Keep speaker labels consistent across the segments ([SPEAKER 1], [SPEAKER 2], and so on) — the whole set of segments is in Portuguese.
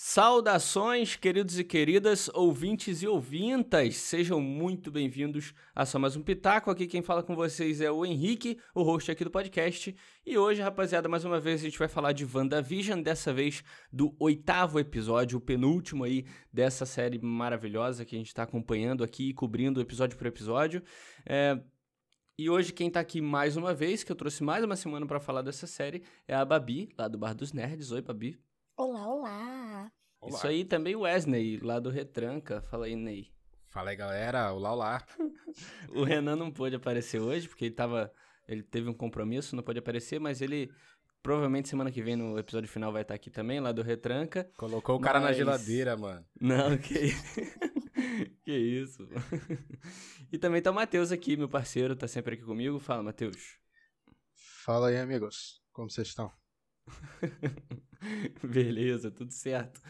[SPEAKER 1] Saudações, queridos e queridas, ouvintes e ouvintas, sejam muito bem-vindos a só mais um Pitaco. Aqui quem fala com vocês é o Henrique, o host aqui do podcast. E hoje, rapaziada, mais uma vez a gente vai falar de WandaVision, dessa vez do oitavo episódio, o penúltimo aí dessa série maravilhosa que a gente está acompanhando aqui, cobrindo episódio por episódio. É... E hoje quem tá aqui mais uma vez, que eu trouxe mais uma semana para falar dessa série, é a Babi, lá do Bar dos Nerds. Oi, Babi.
[SPEAKER 2] Olá, olá.
[SPEAKER 1] Olá. Isso aí também o Wesley, lá do Retranca. Fala aí, Ney.
[SPEAKER 3] Fala aí, galera. Olá, olá.
[SPEAKER 1] o Renan não pôde aparecer hoje, porque ele tava. Ele teve um compromisso, não pôde aparecer, mas ele provavelmente semana que vem no episódio final vai estar aqui também, lá do Retranca.
[SPEAKER 3] Colocou o cara mas... na geladeira, mano.
[SPEAKER 1] Não, que. que isso. e também tá o Matheus aqui, meu parceiro, tá sempre aqui comigo. Fala, Matheus.
[SPEAKER 4] Fala aí, amigos. Como vocês estão?
[SPEAKER 1] Beleza, tudo certo.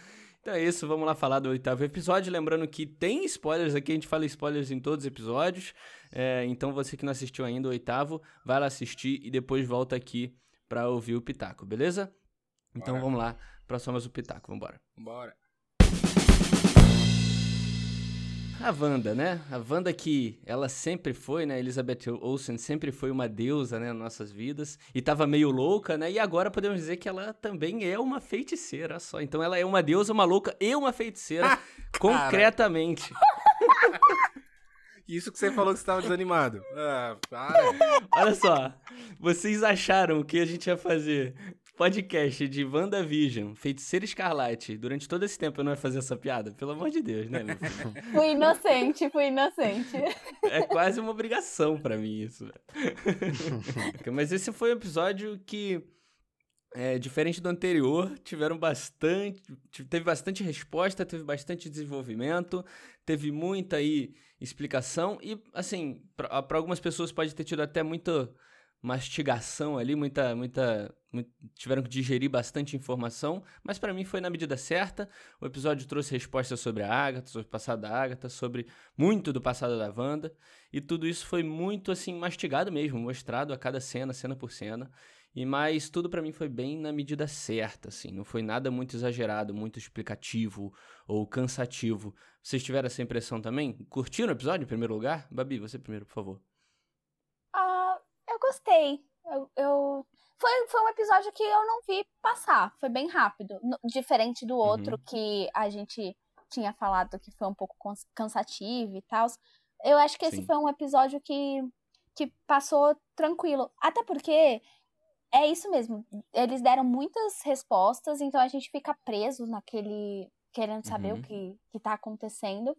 [SPEAKER 1] Então é isso, vamos lá falar do oitavo episódio. Lembrando que tem spoilers aqui, a gente fala spoilers em todos os episódios. É, então você que não assistiu ainda o oitavo, vai lá assistir e depois volta aqui pra ouvir o Pitaco, beleza? Então Bora. vamos lá pra só mais o Pitaco, vambora.
[SPEAKER 3] Bora.
[SPEAKER 1] A Wanda, né? A Wanda que ela sempre foi, né? Elizabeth Olsen sempre foi uma deusa, né? Nas nossas vidas. E tava meio louca, né? E agora podemos dizer que ela também é uma feiticeira só. Então ela é uma deusa, uma louca e uma feiticeira, ah, concretamente.
[SPEAKER 3] Isso que você falou que você estava desanimado. Ah,
[SPEAKER 1] para. Olha só, vocês acharam que a gente ia fazer podcast de WandaVision, Feiticeira Escarlate, durante todo esse tempo eu não ia fazer essa piada? Pelo amor de Deus, né, meu filho?
[SPEAKER 2] fui inocente, fui inocente.
[SPEAKER 1] É quase uma obrigação para mim isso. Mas esse foi um episódio que, é, diferente do anterior, tiveram bastante, teve bastante resposta, teve bastante desenvolvimento, teve muita aí explicação e, assim, para algumas pessoas pode ter tido até muito mastigação ali, muita, muita, muito, tiveram que digerir bastante informação, mas para mim foi na medida certa. O episódio trouxe respostas sobre a Agatha, sobre o passado da Agatha, sobre muito do passado da Wanda, e tudo isso foi muito assim mastigado mesmo, mostrado a cada cena, cena por cena. E mais tudo para mim foi bem na medida certa, assim, não foi nada muito exagerado, muito explicativo ou cansativo. Vocês tiveram essa impressão também? Curtiram o episódio em primeiro lugar? Babi, você primeiro, por favor
[SPEAKER 2] gostei. Eu, eu, Foi, foi um episódio que eu não vi passar. Foi bem rápido. Diferente do outro uhum. que a gente tinha falado que foi um pouco cansativo e tal. Eu acho que esse Sim. foi um episódio que, que passou tranquilo. Até porque é isso mesmo. Eles deram muitas respostas, então a gente fica preso naquele. querendo saber uhum. o que, que tá acontecendo.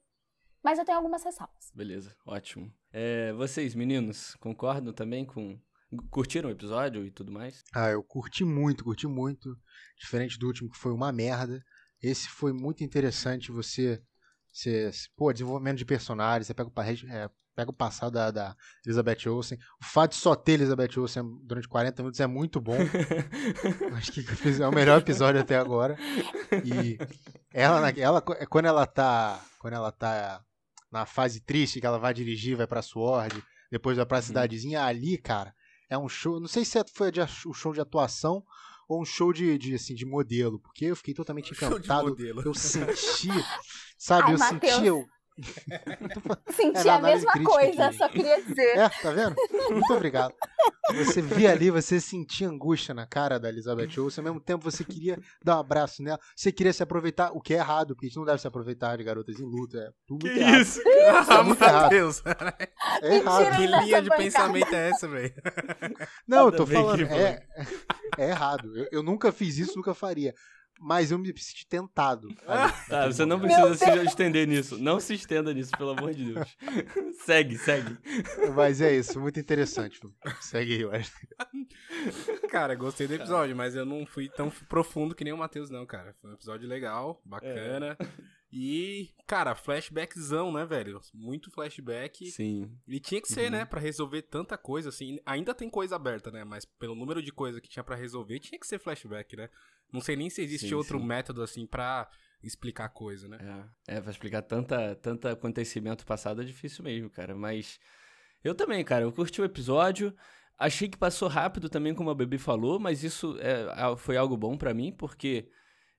[SPEAKER 2] Mas eu tenho algumas ressalvas.
[SPEAKER 1] Beleza, ótimo. É, vocês, meninos, concordam também com. Curtiram o episódio e tudo mais?
[SPEAKER 4] Ah, eu curti muito, curti muito. Diferente do último, que foi uma merda. Esse foi muito interessante. Você. você pô, desenvolvimento de personagens. Você pega o, é, pega o passado da, da, Elizabeth Olsen. O fato de só ter Elizabeth Olsen durante 40 minutos é muito bom. Acho que é o melhor episódio até agora. E ela, ela, quando ela tá. Quando ela tá na fase triste que ela vai dirigir, vai pra Sword, depois vai pra uhum. cidadezinha, ali, cara, é um show. Não sei se é, foi o um show de atuação ou um show de, de, assim, de modelo, porque eu fiquei totalmente encantado. Eu senti, sabe, Ai, eu Mateus. senti. Eu,
[SPEAKER 2] Senti é, a mesma coisa, aqui. só queria dizer.
[SPEAKER 4] É, tá vendo? Muito obrigado. Você via ali, você sentia angústia na cara da Elizabeth Olsen, ao mesmo tempo você queria dar um abraço nela, você queria se aproveitar, o que é errado, porque a gente não deve se aproveitar de garotas em luta, é tudo
[SPEAKER 3] que
[SPEAKER 4] errado.
[SPEAKER 3] isso? Isso é muito errado. Deus.
[SPEAKER 4] É errado.
[SPEAKER 3] Que linha de pensamento é essa, velho?
[SPEAKER 4] Não, eu tô falando, é, é errado. Eu, eu nunca fiz isso, nunca faria mas eu me senti tentado.
[SPEAKER 1] tá, você não precisa se estender nisso. Não se estenda nisso, pelo amor de Deus. segue, segue.
[SPEAKER 4] Mas é isso, muito interessante. Segue aí, eu acho.
[SPEAKER 3] Cara, gostei do episódio, mas eu não fui tão profundo que nem o Matheus, não, cara. Foi um episódio legal, bacana. É. E, cara, flashbackzão, né, velho? Muito flashback.
[SPEAKER 1] Sim.
[SPEAKER 3] E tinha que ser, uhum. né, para resolver tanta coisa, assim. Ainda tem coisa aberta, né? Mas pelo número de coisa que tinha para resolver, tinha que ser flashback, né? Não sei nem se existe sim, outro sim. método, assim, pra explicar coisa, né?
[SPEAKER 1] É, é pra explicar tanta, tanto acontecimento passado é difícil mesmo, cara. Mas eu também, cara, eu curti o episódio. Achei que passou rápido também, como a Baby falou, mas isso é, foi algo bom para mim, porque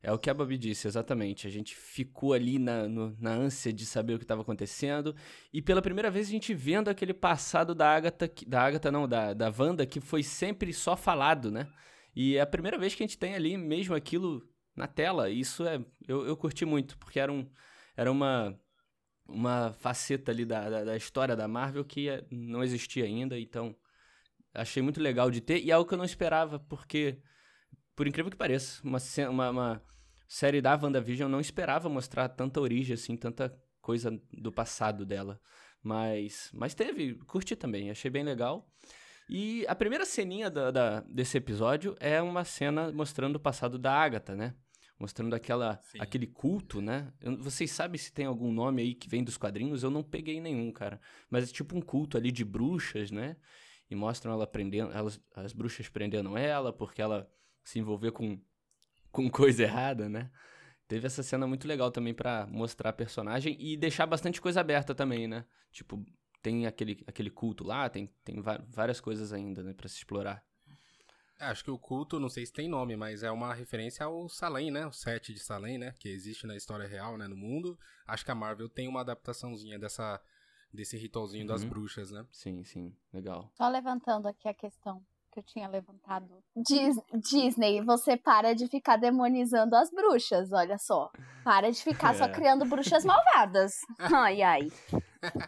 [SPEAKER 1] É o que a Babi disse, exatamente. A gente ficou ali na, no, na ânsia de saber o que estava acontecendo. E pela primeira vez a gente vendo aquele passado da Agatha, da Agatha não, da, da Wanda, que foi sempre só falado, né? E é a primeira vez que a gente tem ali mesmo aquilo na tela. Isso é. Eu, eu curti muito, porque era, um, era uma, uma faceta ali da, da, da história da Marvel que é, não existia ainda. Então, achei muito legal de ter. E é algo que eu não esperava, porque por incrível que pareça, uma, uma, uma série da WandaVision não esperava mostrar tanta origem, assim, tanta coisa do passado dela. Mas, mas teve, curti também, achei bem legal. E a primeira ceninha da, da, desse episódio é uma cena mostrando o passado da Agatha, né? Mostrando aquela, aquele culto, né? Eu, vocês sabem se tem algum nome aí que vem dos quadrinhos? Eu não peguei nenhum, cara. Mas é tipo um culto ali de bruxas, né? E mostram ela prendendo, elas, as bruxas prendendo ela porque ela se envolver com, com coisa errada, né? Teve essa cena muito legal também para mostrar a personagem e deixar bastante coisa aberta também, né? Tipo, tem aquele, aquele culto lá, tem, tem várias coisas ainda, né, pra se explorar.
[SPEAKER 3] É, acho que o culto, não sei se tem nome, mas é uma referência ao Salem, né? O set de Salem, né? Que existe na história real, né? No mundo. Acho que a Marvel tem uma adaptaçãozinha dessa, desse ritualzinho uhum. das bruxas, né?
[SPEAKER 1] Sim, sim. Legal.
[SPEAKER 2] Só levantando aqui a questão que eu tinha levantado. Dis Disney, você para de ficar demonizando as bruxas, olha só. Para de ficar é. só criando bruxas malvadas. Ai, ai.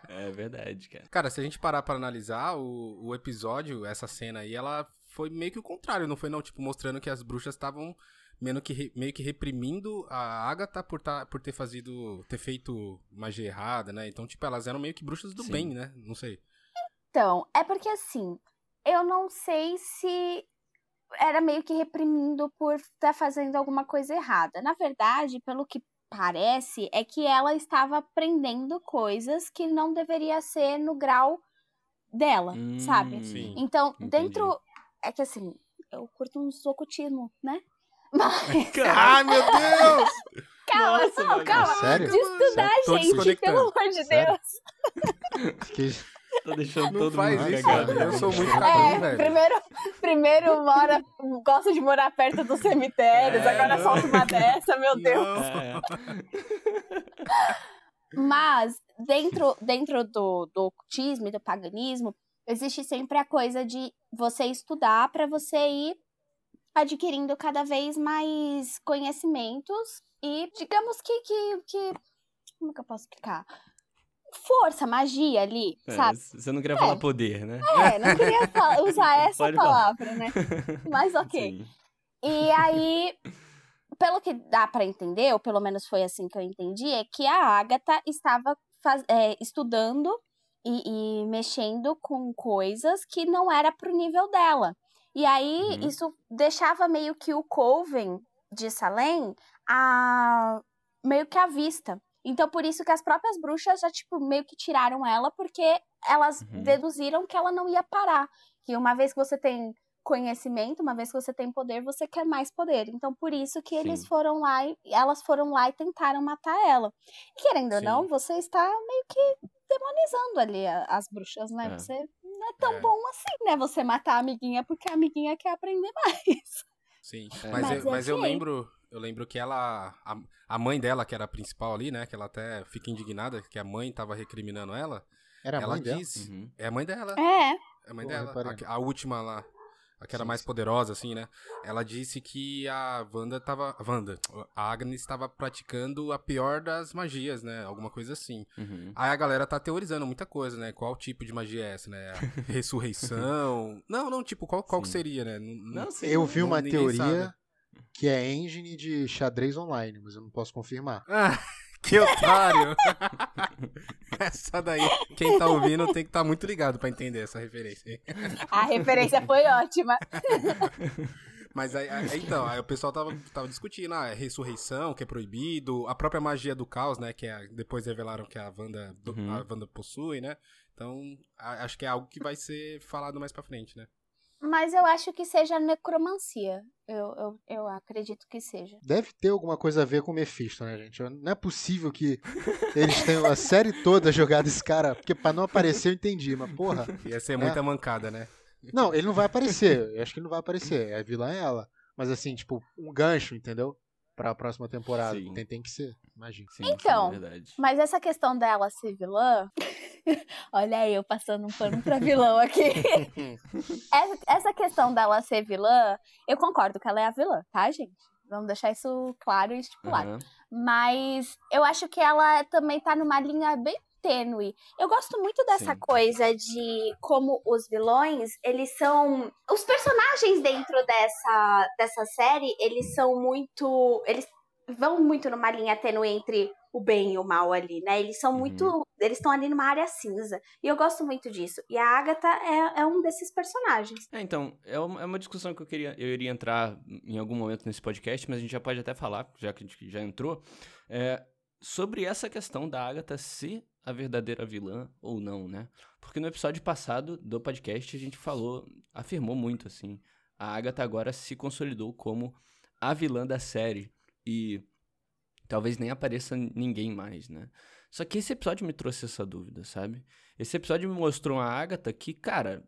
[SPEAKER 1] É verdade, cara.
[SPEAKER 3] Cara, se a gente parar pra analisar o, o episódio, essa cena aí, ela foi meio que o contrário, não foi não? Tipo, mostrando que as bruxas estavam meio que, meio que reprimindo a Agatha por, tá, por ter fazido, ter feito magia errada, né? Então, tipo, elas eram meio que bruxas do Sim. bem, né? Não sei.
[SPEAKER 2] Então, é porque assim, eu não sei se era meio que reprimindo por estar tá fazendo alguma coisa errada. Na verdade, pelo que parece, é que ela estava aprendendo coisas que não deveria ser no grau dela, hum, sabe?
[SPEAKER 3] Sim,
[SPEAKER 2] então, entendi. dentro. É que assim, eu curto um socotismo, né? Mas.
[SPEAKER 3] Ai, meu Deus!
[SPEAKER 2] calma, Nossa, não, calma.
[SPEAKER 4] Sério?
[SPEAKER 2] De estudar, Sério? gente, pelo amor de Sério? Deus.
[SPEAKER 1] Tô deixando
[SPEAKER 3] não
[SPEAKER 1] todo
[SPEAKER 3] faz
[SPEAKER 1] mundo
[SPEAKER 3] isso, cagado. Eu sou muito cagão,
[SPEAKER 2] é, velho. Primeiro, primeiro mora, gosta de morar perto dos cemitérios, é, agora não. solta uma dessa, meu Deus. É. Mas, dentro, dentro do, do ocultismo e do paganismo, existe sempre a coisa de você estudar para você ir adquirindo cada vez mais conhecimentos e digamos que, que, que como que eu posso explicar? Força, magia ali, é, sabe?
[SPEAKER 1] Você não queria é. falar poder, né?
[SPEAKER 2] É, não queria usar essa Pode palavra, falar. né? Mas ok. Sim. E aí, pelo que dá para entender, ou pelo menos foi assim que eu entendi, é que a Agatha estava faz, é, estudando e, e, mexendo com coisas que não era pro nível dela. E aí, uhum. isso deixava meio que o Coven de Salem a meio que à vista. Então, por isso que as próprias bruxas já, tipo, meio que tiraram ela, porque elas uhum. deduziram que ela não ia parar. Que uma vez que você tem conhecimento, uma vez que você tem poder, você quer mais poder. Então, por isso que Sim. eles foram lá e elas foram lá e tentaram matar ela. E querendo Sim. ou não, você está meio que demonizando ali as bruxas, né? É. Você não é tão é. bom assim, né? Você matar a amiguinha porque a amiguinha quer aprender mais.
[SPEAKER 3] Sim, é. mas, mas, eu, mas eu lembro eu lembro que ela. A, a, mãe dela, que era a principal ali, né? Que ela até fica indignada que a mãe tava recriminando ela.
[SPEAKER 4] Era
[SPEAKER 3] a
[SPEAKER 4] mãe
[SPEAKER 3] disse,
[SPEAKER 4] dela? Uhum.
[SPEAKER 3] É a mãe dela.
[SPEAKER 2] É.
[SPEAKER 3] É a mãe Pô, dela. A, a, última lá. A que era sim, mais sim. poderosa, assim, né? Ela disse que a Wanda tava. A Wanda, a Agnes estava praticando a pior das magias, né? Alguma coisa assim. Uhum. Aí a galera tá teorizando muita coisa, né? Qual tipo de magia é essa, né? ressurreição. não, não, tipo, qual, qual seria, né?
[SPEAKER 4] Não, não Eu vi uma teoria. Sabe que é engine de xadrez online, mas eu não posso confirmar.
[SPEAKER 3] Ah, que otário! essa daí, quem tá ouvindo tem que estar tá muito ligado para entender essa referência.
[SPEAKER 2] A referência foi ótima.
[SPEAKER 3] Mas aí, aí, então, aí o pessoal tava, tava discutindo a ah, ressurreição, que é proibido, a própria magia do caos, né? Que é, depois revelaram que a Wanda, uhum. a Wanda possui, né? Então, a, acho que é algo que vai ser falado mais pra frente, né?
[SPEAKER 2] Mas eu acho que seja necromancia. Eu, eu, eu acredito que seja.
[SPEAKER 4] Deve ter alguma coisa a ver com o Mephisto, né, gente? Não é possível que eles tenham a série toda jogado esse cara. Porque pra não aparecer eu entendi, mas porra.
[SPEAKER 3] Ia ser muita é. mancada, né?
[SPEAKER 4] Não, ele não vai aparecer. Eu acho que ele não vai aparecer. A vilã é ela. Mas assim, tipo, um gancho, entendeu? Pra próxima temporada. Tem, tem que ser, imagina.
[SPEAKER 2] Sim, então, sim, mas essa questão dela ser vilã. Olha aí, eu passando um pano pra vilão aqui. essa questão dela ser vilã, eu concordo que ela é a vilã, tá, gente? Vamos deixar isso claro e estipulado. Uhum. Mas eu acho que ela também tá numa linha bem tênue. Eu gosto muito dessa Sim. coisa de como os vilões, eles são. Os personagens dentro dessa, dessa série, eles são muito. Eles vão muito numa linha tênue entre o bem e o mal ali, né? Eles são muito. Uhum. Eles estão ali numa área cinza. E eu gosto muito disso. E a Agatha é, é um desses personagens.
[SPEAKER 1] É, então, é uma, é uma discussão que eu queria. Eu iria entrar em algum momento nesse podcast, mas a gente já pode até falar, já que a gente já entrou. É, sobre essa questão da Agatha ser a verdadeira vilã ou não, né? Porque no episódio passado do podcast a gente falou, afirmou muito assim. A Agatha agora se consolidou como a vilã da série. E talvez nem apareça ninguém mais, né? Só que esse episódio me trouxe essa dúvida, sabe? Esse episódio me mostrou a Agatha que, cara,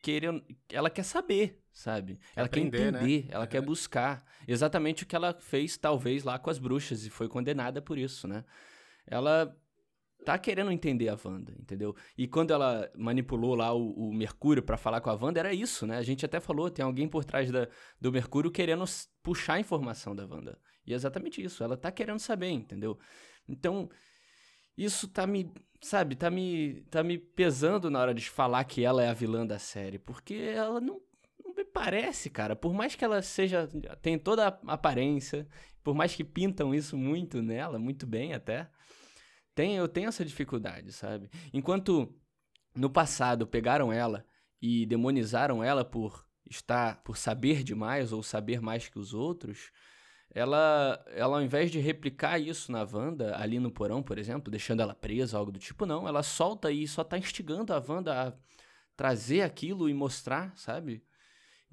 [SPEAKER 1] querendo, ela quer saber, sabe? Ela Aprender, quer né? entender, né? ela é. quer buscar exatamente o que ela fez talvez lá com as bruxas e foi condenada por isso, né? Ela tá querendo entender a Wanda, entendeu? E quando ela manipulou lá o, o Mercúrio para falar com a Wanda, era isso, né? A gente até falou, tem alguém por trás da, do Mercúrio querendo puxar a informação da Wanda. E é exatamente isso, ela tá querendo saber, entendeu? Então, isso tá me, sabe, tá me, tá me pesando na hora de falar que ela é a vilã da série, porque ela não, não me parece, cara. Por mais que ela seja, tem toda a aparência, por mais que pintam isso muito nela, muito bem até, tem, eu tenho essa dificuldade, sabe? Enquanto no passado pegaram ela e demonizaram ela por estar, por saber demais ou saber mais que os outros, ela, ela ao invés de replicar isso na Wanda, ali no porão, por exemplo, deixando ela presa, algo do tipo, não, ela solta e só tá instigando a Wanda a trazer aquilo e mostrar, sabe?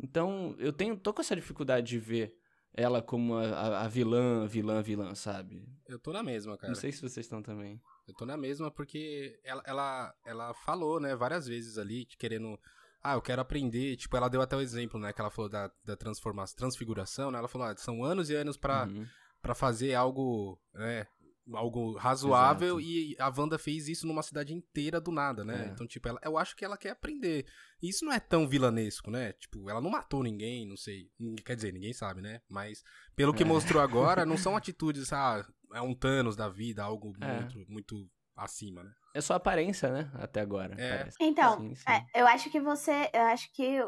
[SPEAKER 1] Então, eu tenho, tô com essa dificuldade de ver ela como a, a, vilã, vilã, vilã, sabe?
[SPEAKER 3] Eu tô na mesma, cara.
[SPEAKER 1] Não sei se vocês estão também.
[SPEAKER 3] Eu tô na mesma porque ela, ela, ela falou, né, várias vezes ali, querendo. Ah, eu quero aprender. Tipo, ela deu até o exemplo, né, que ela falou da, da transformação, transfiguração, né? Ela falou, ah, são anos e anos pra, uhum. Pra fazer algo, né, algo razoável Exato. e a Wanda fez isso numa cidade inteira do nada, né? É. Então, tipo, ela, eu acho que ela quer aprender. E isso não é tão vilanesco, né? Tipo, ela não matou ninguém, não sei. Quer dizer, ninguém sabe, né? Mas pelo que é. mostrou agora, não são atitudes, ah, é um Thanos da vida, algo é. muito, muito acima, né?
[SPEAKER 1] É só aparência, né? Até agora.
[SPEAKER 2] É. Então, sim, sim. É, eu acho que você. Eu acho que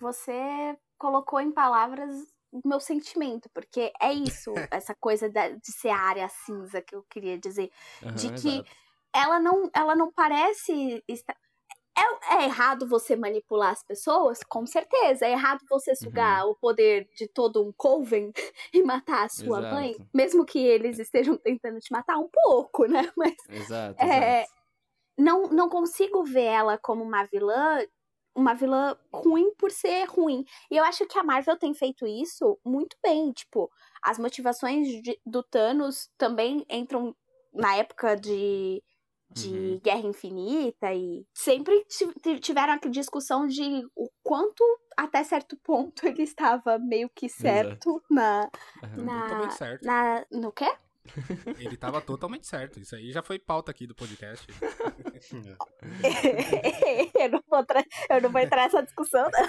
[SPEAKER 2] você colocou em palavras o meu sentimento, porque é isso, essa coisa de ser área cinza que eu queria dizer. Uhum, de que exato. ela não, ela não parece. Estar... É, é, errado você manipular as pessoas? Com certeza. É errado você sugar uhum. o poder de todo um coven e matar a sua exato. mãe, mesmo que eles estejam tentando te matar um pouco, né? Mas.
[SPEAKER 1] Exato. É, exato.
[SPEAKER 2] Não, não consigo ver ela como uma vilã uma vilã ruim por ser ruim. E eu acho que a Marvel tem feito isso muito bem. Tipo, as motivações de, do Thanos também entram na época de, de uhum. Guerra Infinita e sempre tiveram aquela discussão de o quanto até certo ponto ele estava meio que certo Exato. na, uhum. na,
[SPEAKER 3] certo.
[SPEAKER 2] na no quê?
[SPEAKER 3] Ele tava totalmente certo. Isso aí já foi pauta aqui do podcast.
[SPEAKER 2] eu, não vou eu não vou entrar nessa discussão, não.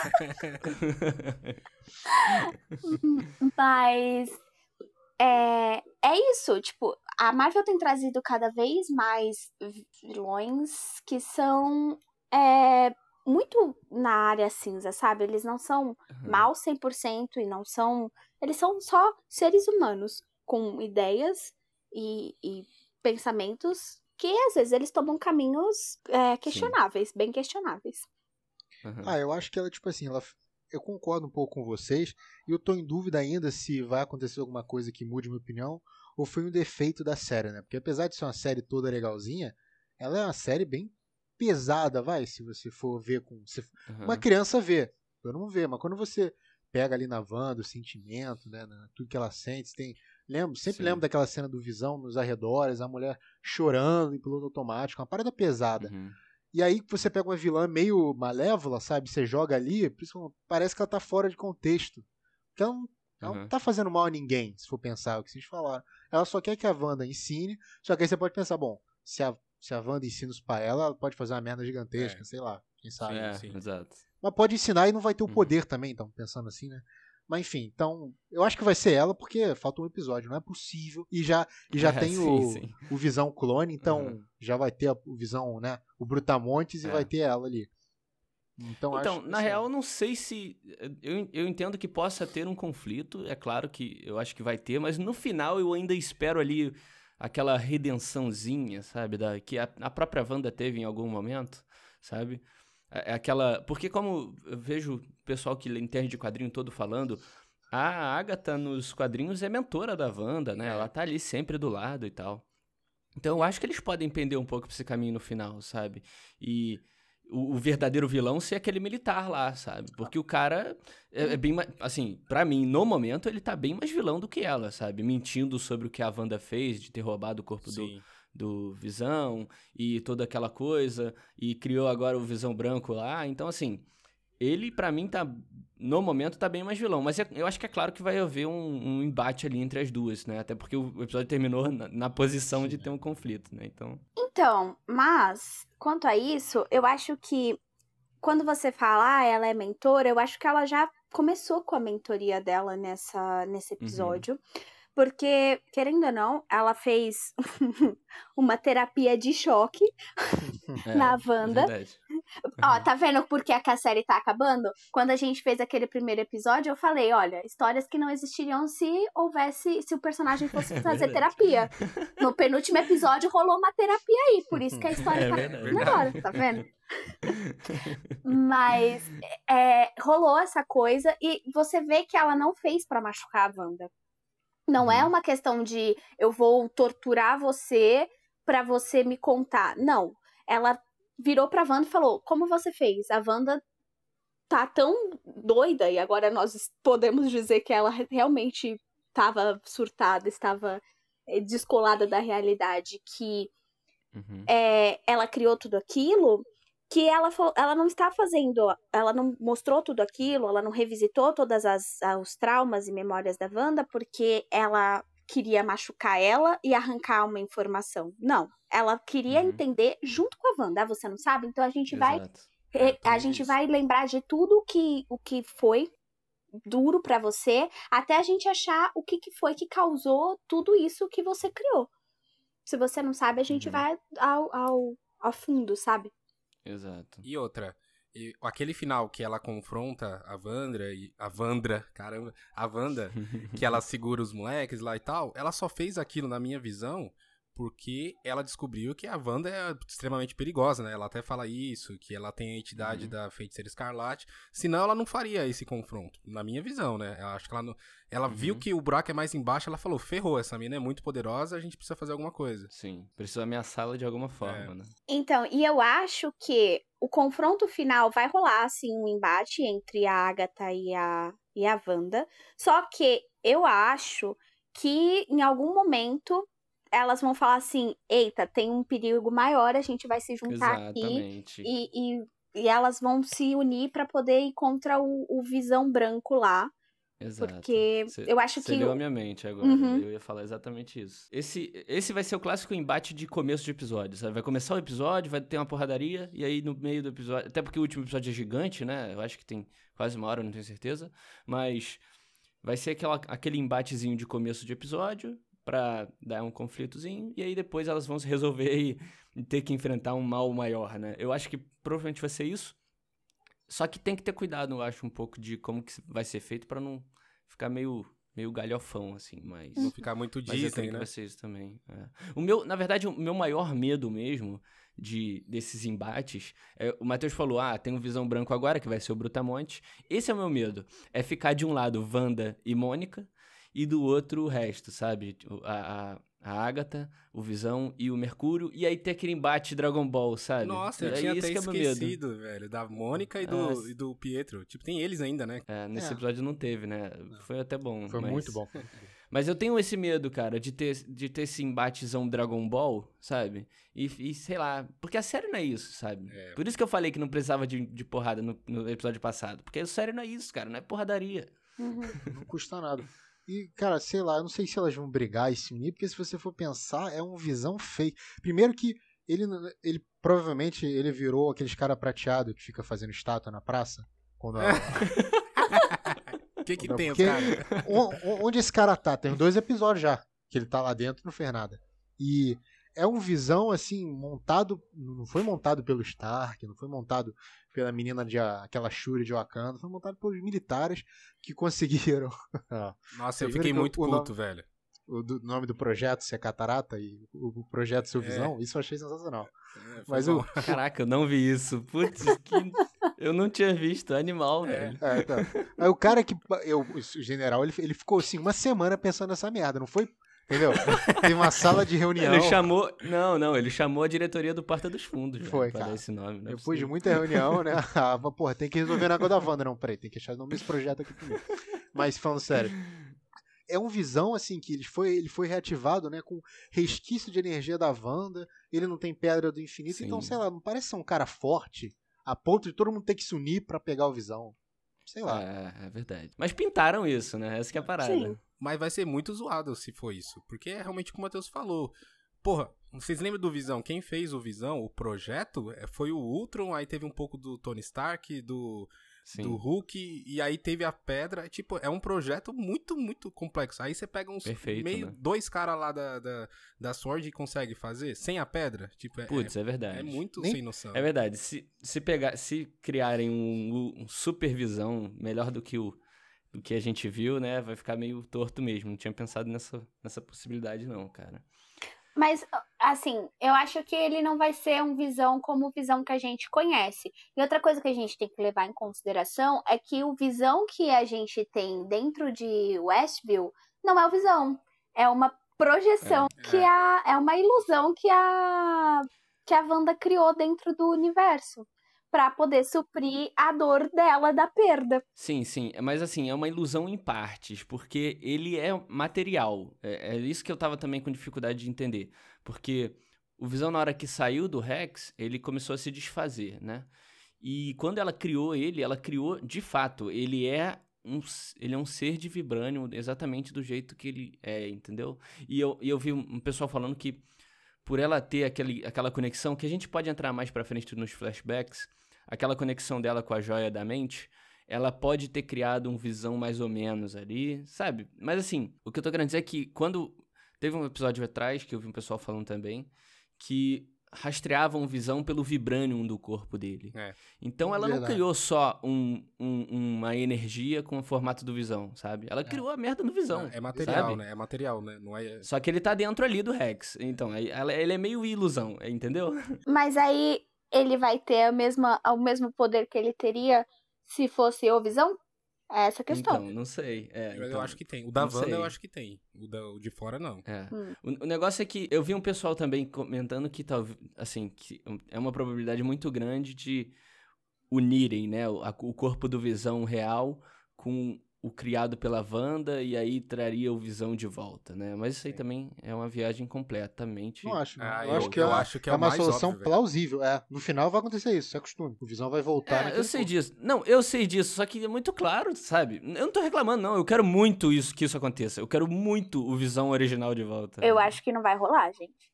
[SPEAKER 2] Mas é, é isso, tipo, a Marvel tem trazido cada vez mais vilões que são é, muito na área cinza, sabe? Eles não são uhum. mal 100% e não são. Eles são só seres humanos com ideias e, e pensamentos que às vezes eles tomam caminhos é, questionáveis, Sim. bem questionáveis.
[SPEAKER 4] Uhum. Ah, eu acho que ela, tipo assim, ela, eu concordo um pouco com vocês e eu tô em dúvida ainda se vai acontecer alguma coisa que mude minha opinião ou foi um defeito da série, né? Porque apesar de ser uma série toda legalzinha, ela é uma série bem pesada, vai, se você for ver com. Se, uhum. Uma criança vê, eu não vê, mas quando você pega ali na Wanda o sentimento, né? tudo que ela sente, tem Lembro, sempre Sim. lembro daquela cena do Visão nos arredores, a mulher chorando em piloto automático, uma parada pesada. Uhum. E aí você pega uma vilã meio malévola, sabe? Você joga ali, parece que ela tá fora de contexto. Porque ela não Ela
[SPEAKER 1] Uhum.
[SPEAKER 4] não tá fazendo mal a ninguém, se for pensar o que vocês falaram. Ela só quer que a Wanda ensine, só que aí você pode pensar, bom, se a, se a Wanda ensina isso pra ela, ela pode fazer uma merda gigantesca,
[SPEAKER 3] É.
[SPEAKER 4] sei lá, quem sabe.
[SPEAKER 1] é,
[SPEAKER 3] sim.
[SPEAKER 1] exato.
[SPEAKER 4] Mas pode ensinar e não vai ter o
[SPEAKER 1] Uhum.
[SPEAKER 4] poder também, então, pensando assim, né? Mas enfim, então, eu acho que vai ser ela, porque falta um episódio, não é possível. E já, e já
[SPEAKER 1] É,
[SPEAKER 4] tem
[SPEAKER 1] sim,
[SPEAKER 4] o,
[SPEAKER 1] sim.
[SPEAKER 4] o Visão Clone, então
[SPEAKER 1] Uhum.
[SPEAKER 4] já vai ter a- o Visão, né? O Brutamontes e
[SPEAKER 1] É.
[SPEAKER 4] vai ter ela ali. Então,
[SPEAKER 1] Então,
[SPEAKER 4] acho que
[SPEAKER 1] na
[SPEAKER 4] ser
[SPEAKER 1] real, não sei se. Eu, eu entendo que possa ter um conflito, é claro que eu acho que vai ter, mas no final eu ainda espero ali aquela redençãozinha, sabe? Da, que a, a própria Wanda teve em algum momento, sabe? É é aquela. Porque, como eu vejo o pessoal que entende de quadrinho todo falando, a Agatha nos quadrinhos é mentora da Wanda, né? Ela tá ali sempre do lado e tal. Então eu acho que eles podem pender um pouco pra esse caminho no final, sabe? E o, o verdadeiro vilão ser aquele militar lá, sabe? Porque o cara é, é bem mais. Assim, pra mim, no momento, ele tá bem mais vilão do que ela, sabe? Mentindo sobre o que a Wanda fez, de ter roubado o corpo
[SPEAKER 3] Sim.
[SPEAKER 1] do Visão e toda aquela coisa, e criou agora o Visão Branco lá. Então, assim, ele pra mim tá. No momento tá bem mais vilão, mas é- eu acho que é claro que vai haver um, um embate ali entre as duas, né? Até porque o episódio terminou na, na posição de ter um conflito, né? Então.
[SPEAKER 2] Então, mas, quanto a isso, eu acho que quando você fala, ah, ela é mentora, eu acho que ela já começou com a mentoria dela nessa, nesse episódio. Porque, querendo ou não, ela fez uma terapia de choque
[SPEAKER 1] É,
[SPEAKER 2] na Wanda.
[SPEAKER 1] Verdade.
[SPEAKER 2] Ó, tá vendo por que a série tá acabando? Quando a gente fez aquele primeiro episódio, eu falei, olha, histórias que não existiriam se houvesse, se o personagem fosse
[SPEAKER 1] É
[SPEAKER 2] fazer
[SPEAKER 1] verdade.
[SPEAKER 2] terapia. No penúltimo episódio rolou uma terapia aí, por isso que a história
[SPEAKER 1] É
[SPEAKER 2] tá
[SPEAKER 1] verdade.
[SPEAKER 2] acabando agora, tá vendo? Mas é, rolou essa coisa e você vê que ela não fez pra machucar a Wanda. Não é
[SPEAKER 1] Uhum.
[SPEAKER 2] uma questão de eu vou torturar você pra você me contar. Não. Ela virou pra Wanda e falou: Como você fez? A Wanda tá tão doida, e agora nós podemos dizer que ela realmente estava surtada, estava eh, descolada da realidade, que
[SPEAKER 1] Uhum.
[SPEAKER 2] é, ela criou tudo aquilo, que ela, ela não está fazendo, ela não mostrou tudo aquilo, ela não revisitou todas as os traumas e memórias da Wanda porque ela queria machucar ela e arrancar uma informação. Não, ela queria
[SPEAKER 1] Uhum.
[SPEAKER 2] entender junto com a Wanda. Ah, você não sabe? Então a gente vai
[SPEAKER 1] Exato.
[SPEAKER 2] re-
[SPEAKER 3] É,
[SPEAKER 2] a gente
[SPEAKER 3] isso.
[SPEAKER 2] vai lembrar de tudo o que, o que foi duro pra você, até a gente achar o que, que foi que causou tudo isso que você criou. Se você não sabe, a gente
[SPEAKER 1] Uhum.
[SPEAKER 2] vai ao, ao, ao fundo, sabe?
[SPEAKER 1] Exato.
[SPEAKER 3] E outra, e aquele final que ela confronta a Vandra e a Vandra, caramba, a Wanda, que ela segura os moleques lá e tal, ela só fez aquilo na minha visão porque ela descobriu que a Wanda é extremamente perigosa, né? Ela até fala isso, que ela tem a entidade
[SPEAKER 1] Uhum.
[SPEAKER 3] da feiticeira escarlate. Senão ela não faria esse confronto, na minha visão, né? Eu acho que ela não... Ela viu
[SPEAKER 1] Uhum.
[SPEAKER 3] que o buraco é mais embaixo, ela falou: "Ferrou, essa mina é muito poderosa, a gente precisa fazer alguma coisa".
[SPEAKER 1] Sim, precisa ameaçá-la de alguma forma,
[SPEAKER 3] É.
[SPEAKER 1] né?
[SPEAKER 2] Então, e eu acho que o confronto final vai rolar, assim, um embate entre a Agatha e a, e a Wanda. Só que eu acho que em algum momento elas vão falar assim: eita, tem um perigo maior, a gente vai se juntar aqui.
[SPEAKER 1] Exatamente.
[SPEAKER 2] E, e, e elas vão se unir pra poder ir contra o, o Visão Branco lá.
[SPEAKER 1] Exato.
[SPEAKER 2] Porque
[SPEAKER 1] Cê-
[SPEAKER 2] eu acho que.
[SPEAKER 1] leu a minha mente agora.
[SPEAKER 2] Uhum.
[SPEAKER 1] Eu ia falar exatamente isso. Esse, esse vai ser o clássico embate de começo de episódio. Sabe? Vai começar o episódio, vai ter uma porradaria, e aí no meio do episódio. Até porque o último episódio é gigante, né? Eu acho que tem quase uma hora, não tenho certeza. Mas vai ser aquela, aquele embatezinho de começo de episódio pra dar um conflitozinho, e aí depois elas vão se resolver e, e ter que enfrentar um mal maior, né? Eu acho que provavelmente vai ser isso. Só que tem que ter cuidado, eu acho, um pouco de como que vai ser feito pra não ficar meio, meio galhofão, assim, mas...
[SPEAKER 3] Não ficar muito Disney,
[SPEAKER 1] que
[SPEAKER 3] né?
[SPEAKER 1] vai ser isso também. é. O meu, na verdade, o meu maior medo mesmo de desses embates, é, o Matheus falou, ah, tem um Visão Branco agora, que vai ser o Brutamonte. Esse é o meu medo. É ficar de um lado Wanda e Mônica, e do outro o resto, sabe? A, a, a Agatha, o Visão e o Mercúrio, e aí ter aquele embate Dragon Ball, sabe?
[SPEAKER 3] Nossa, eu
[SPEAKER 1] é
[SPEAKER 3] tinha
[SPEAKER 1] isso
[SPEAKER 3] até
[SPEAKER 1] que é
[SPEAKER 3] esquecido, velho, da Mônica e do,
[SPEAKER 1] Ah,
[SPEAKER 3] e do Pietro. Tipo, tem eles ainda, né?
[SPEAKER 1] É, nesse
[SPEAKER 4] É.
[SPEAKER 1] episódio não teve, né? Foi até bom.
[SPEAKER 4] Foi
[SPEAKER 1] mas-
[SPEAKER 4] muito bom.
[SPEAKER 1] Mas eu tenho esse medo, cara, de ter, de ter esse embatezão Dragon Ball, sabe? E, e sei lá, porque a série não é isso, sabe?
[SPEAKER 3] É.
[SPEAKER 1] Por isso que eu falei que não precisava de, de porrada no, no episódio passado. Porque a série não é isso, cara, não é porradaria.
[SPEAKER 2] Uhum.
[SPEAKER 4] Não custa nada. E, cara, sei lá, eu não sei se elas vão brigar e se unir, porque se você for pensar, é um visão feio. Primeiro que ele, ele provavelmente ele virou aqueles cara prateado que fica fazendo estátua na praça. Quando a-
[SPEAKER 3] O que que tem
[SPEAKER 4] porque-
[SPEAKER 3] caras?
[SPEAKER 4] O- onde esse cara tá? Tem dois episódios já que ele tá lá dentro e não fez nada. E é um visão assim montado, não foi montado pelo Stark, não foi montado pela menina de aquela Shuri de Wakanda, foi montado pelos militares que conseguiram
[SPEAKER 3] Nossa, eu fiquei muito
[SPEAKER 4] o
[SPEAKER 3] puto, velho.
[SPEAKER 4] o do- nome do projeto ser Catarata e o, o projeto ser
[SPEAKER 3] É.
[SPEAKER 4] Visão. Isso eu achei sensacional.
[SPEAKER 3] É,
[SPEAKER 4] Mas
[SPEAKER 3] bom.
[SPEAKER 4] o
[SPEAKER 1] Caraca, eu não vi isso. Putz, que... eu não tinha visto. Animal, velho.
[SPEAKER 4] é, tá. Aí o cara que eu, o general, ele, ele ficou assim uma semana pensando nessa merda, não foi? Entendeu? Tem uma sala de reunião.
[SPEAKER 1] Ele chamou. Não, não, ele chamou a diretoria do Porta dos Fundos.
[SPEAKER 4] Foi, cara.
[SPEAKER 1] dar esse nome. não é
[SPEAKER 4] Depois de muita reunião, né? Ah, porra, tem que resolver na água da Wanda. Não, peraí, tem que achar o nome desse projeto aqui primeiro. Mas falando sério, é um visão assim que ele foi, ele foi reativado, né? Com resquício de energia da Wanda. Ele não tem pedra do infinito,
[SPEAKER 1] Sim.
[SPEAKER 4] então, sei lá, não parece ser um cara forte a ponto de todo mundo ter que se unir pra pegar o visão. Sei lá.
[SPEAKER 1] É, é verdade. Mas pintaram isso, né? Essa que é a parada.
[SPEAKER 2] Sim.
[SPEAKER 3] Mas vai ser muito zoado se for isso. Porque é realmente como o Matheus falou. Porra, vocês lembram do Visão? Quem fez o Visão, o projeto, é, foi o Ultron, aí teve um pouco do Tony Stark, do,
[SPEAKER 1] Sim.
[SPEAKER 3] do Hulk, e aí teve a Pedra. Tipo, é um projeto muito, muito complexo. Aí você pega uns
[SPEAKER 1] Perfeito,
[SPEAKER 3] meio
[SPEAKER 1] né?
[SPEAKER 3] dois caras lá da, da, da Sword e consegue fazer sem a Pedra. Tipo, é,
[SPEAKER 1] Putz, é
[SPEAKER 3] é,
[SPEAKER 1] verdade.
[SPEAKER 3] é muito
[SPEAKER 4] Nem-
[SPEAKER 3] sem noção.
[SPEAKER 1] É verdade. Se, se, pegar, se criarem um, um supervisão melhor do que o do que a gente viu, né? Vai ficar meio torto mesmo. Não tinha pensado nessa, nessa possibilidade, não, cara.
[SPEAKER 2] Mas, assim, eu acho que ele não vai ser um visão como o visão que a gente conhece. E outra coisa que a gente tem que levar em consideração é que o visão que a gente tem dentro de Westview não é o visão. É uma projeção
[SPEAKER 3] É,
[SPEAKER 2] que
[SPEAKER 3] é.
[SPEAKER 2] a, é uma ilusão que a que a Wanda criou dentro do universo para poder suprir a dor dela da perda.
[SPEAKER 1] Sim, sim. Mas assim, é uma ilusão em partes, porque ele é material. É, é isso que eu tava também com dificuldade de entender. Porque o Visão, na hora que saiu do Rex, ele começou a se desfazer, né? E quando ela criou ele, ela criou de fato. Ele é um, ele é um ser de vibrânio exatamente do jeito que ele é, entendeu? E eu, eu vi um pessoal falando que por ela ter aquele, aquela conexão, que a gente pode entrar mais pra frente nos flashbacks, aquela conexão dela com a joia da mente, ela pode ter criado um visão mais ou menos ali, sabe? Mas assim, o que eu tô querendo dizer é que quando. Teve um episódio atrás que eu vi um pessoal falando também, que rastreavam visão pelo vibranium do corpo dele.
[SPEAKER 3] É.
[SPEAKER 1] Então ela não
[SPEAKER 4] Verdade.
[SPEAKER 1] criou só um- um- uma energia com o formato do visão, sabe? Ela criou a merda no visão.
[SPEAKER 3] É material,
[SPEAKER 1] sabe?
[SPEAKER 3] né? É material, né? Não é.
[SPEAKER 1] Só que ele tá dentro ali do Rex. Então, ela- ele é meio ilusão, entendeu?
[SPEAKER 2] Mas aí ele vai ter a mesma, o mesmo poder que ele teria se fosse o visão? É essa a questão.
[SPEAKER 1] Então, não sei. É,
[SPEAKER 3] Mas eu
[SPEAKER 1] então,
[SPEAKER 3] acho que tem. O da
[SPEAKER 1] não
[SPEAKER 3] Wanda eu acho que tem. O, da, o de fora não.
[SPEAKER 1] É.
[SPEAKER 2] Hum.
[SPEAKER 1] O, o negócio é que eu vi um pessoal também comentando que talvez, assim, que é uma probabilidade muito grande de unirem, né, o, a- o corpo do Visão real com o criado pela Wanda e aí traria o Visão de volta, né? Mas isso aí também é uma viagem completamente.
[SPEAKER 4] Não acho. não.
[SPEAKER 3] Ah,
[SPEAKER 4] eu,
[SPEAKER 3] eu-
[SPEAKER 4] acho que
[SPEAKER 3] eu
[SPEAKER 4] é,
[SPEAKER 3] acho que é
[SPEAKER 4] é
[SPEAKER 3] o
[SPEAKER 4] uma
[SPEAKER 3] mais
[SPEAKER 4] solução
[SPEAKER 3] óbvio,
[SPEAKER 4] plausível. É, no final vai acontecer isso, se acostume. O Visão vai voltar
[SPEAKER 1] É, eu sei
[SPEAKER 4] corpo.
[SPEAKER 1] disso. Não, eu sei disso, só que é muito claro, sabe? Eu não tô reclamando, não. Eu quero muito isso que isso aconteça. Eu quero muito o Visão original de volta.
[SPEAKER 2] Eu acho que não vai rolar, gente.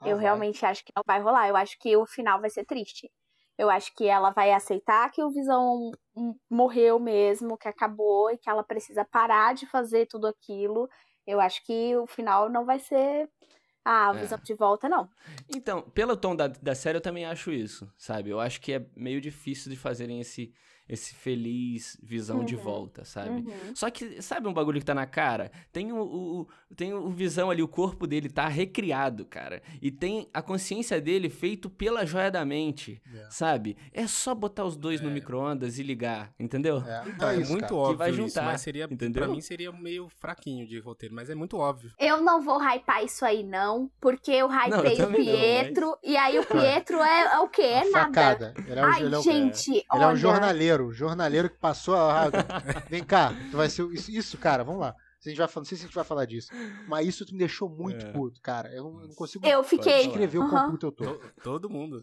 [SPEAKER 4] Ah,
[SPEAKER 2] eu
[SPEAKER 4] vai.
[SPEAKER 2] realmente acho que não vai rolar. Eu acho que o final vai ser triste. Eu acho que ela vai aceitar que o Visão morreu mesmo, que acabou e que ela precisa parar de fazer tudo aquilo. Eu acho que o final não vai ser. O
[SPEAKER 1] É.
[SPEAKER 2] Visão de volta, não.
[SPEAKER 1] Então, pelo tom da, da série, eu também acho isso, sabe? Eu acho que é meio difícil de fazerem esse, esse feliz visão de
[SPEAKER 2] Uhum.
[SPEAKER 1] volta, sabe?
[SPEAKER 2] Uhum.
[SPEAKER 1] Só que, sabe um bagulho que tá na cara? Tem o, o, tem o visão ali, o corpo dele tá recriado, cara. E tem a consciência dele feito pela joia da mente,
[SPEAKER 4] É.
[SPEAKER 1] sabe? É só botar os dois no
[SPEAKER 3] É.
[SPEAKER 1] micro-ondas e ligar, entendeu?
[SPEAKER 4] É,
[SPEAKER 3] Então, é,
[SPEAKER 4] isso,
[SPEAKER 3] muito
[SPEAKER 4] cara.
[SPEAKER 3] óbvio
[SPEAKER 1] vai
[SPEAKER 3] isso,
[SPEAKER 1] juntar,
[SPEAKER 3] mas seria,
[SPEAKER 1] entendeu?
[SPEAKER 3] pra mim seria meio fraquinho de roteiro, mas é muito óbvio.
[SPEAKER 2] Eu não vou hypar isso aí, não, porque eu
[SPEAKER 1] Não, eu
[SPEAKER 2] hypei o
[SPEAKER 1] também não,
[SPEAKER 2] Pietro, e aí o Pietro é, é o quê? É nada.
[SPEAKER 4] facada. Ele é, o-
[SPEAKER 2] Ai,
[SPEAKER 4] ele é
[SPEAKER 2] gente,
[SPEAKER 4] Ele
[SPEAKER 2] olha.
[SPEAKER 4] é um jornaleiro, jornaleiro que passou a. Vem cá, tu vai ser. Isso, isso, cara, vamos lá. A gente vai, não sei se a gente vai falar disso. Mas isso me deixou muito
[SPEAKER 1] É.
[SPEAKER 4] puto, cara. Eu não, consigo
[SPEAKER 2] Eu fiquei.
[SPEAKER 1] Pode
[SPEAKER 4] descrever o
[SPEAKER 2] Aham.
[SPEAKER 4] quão puto eu tô.
[SPEAKER 3] To- todo mundo.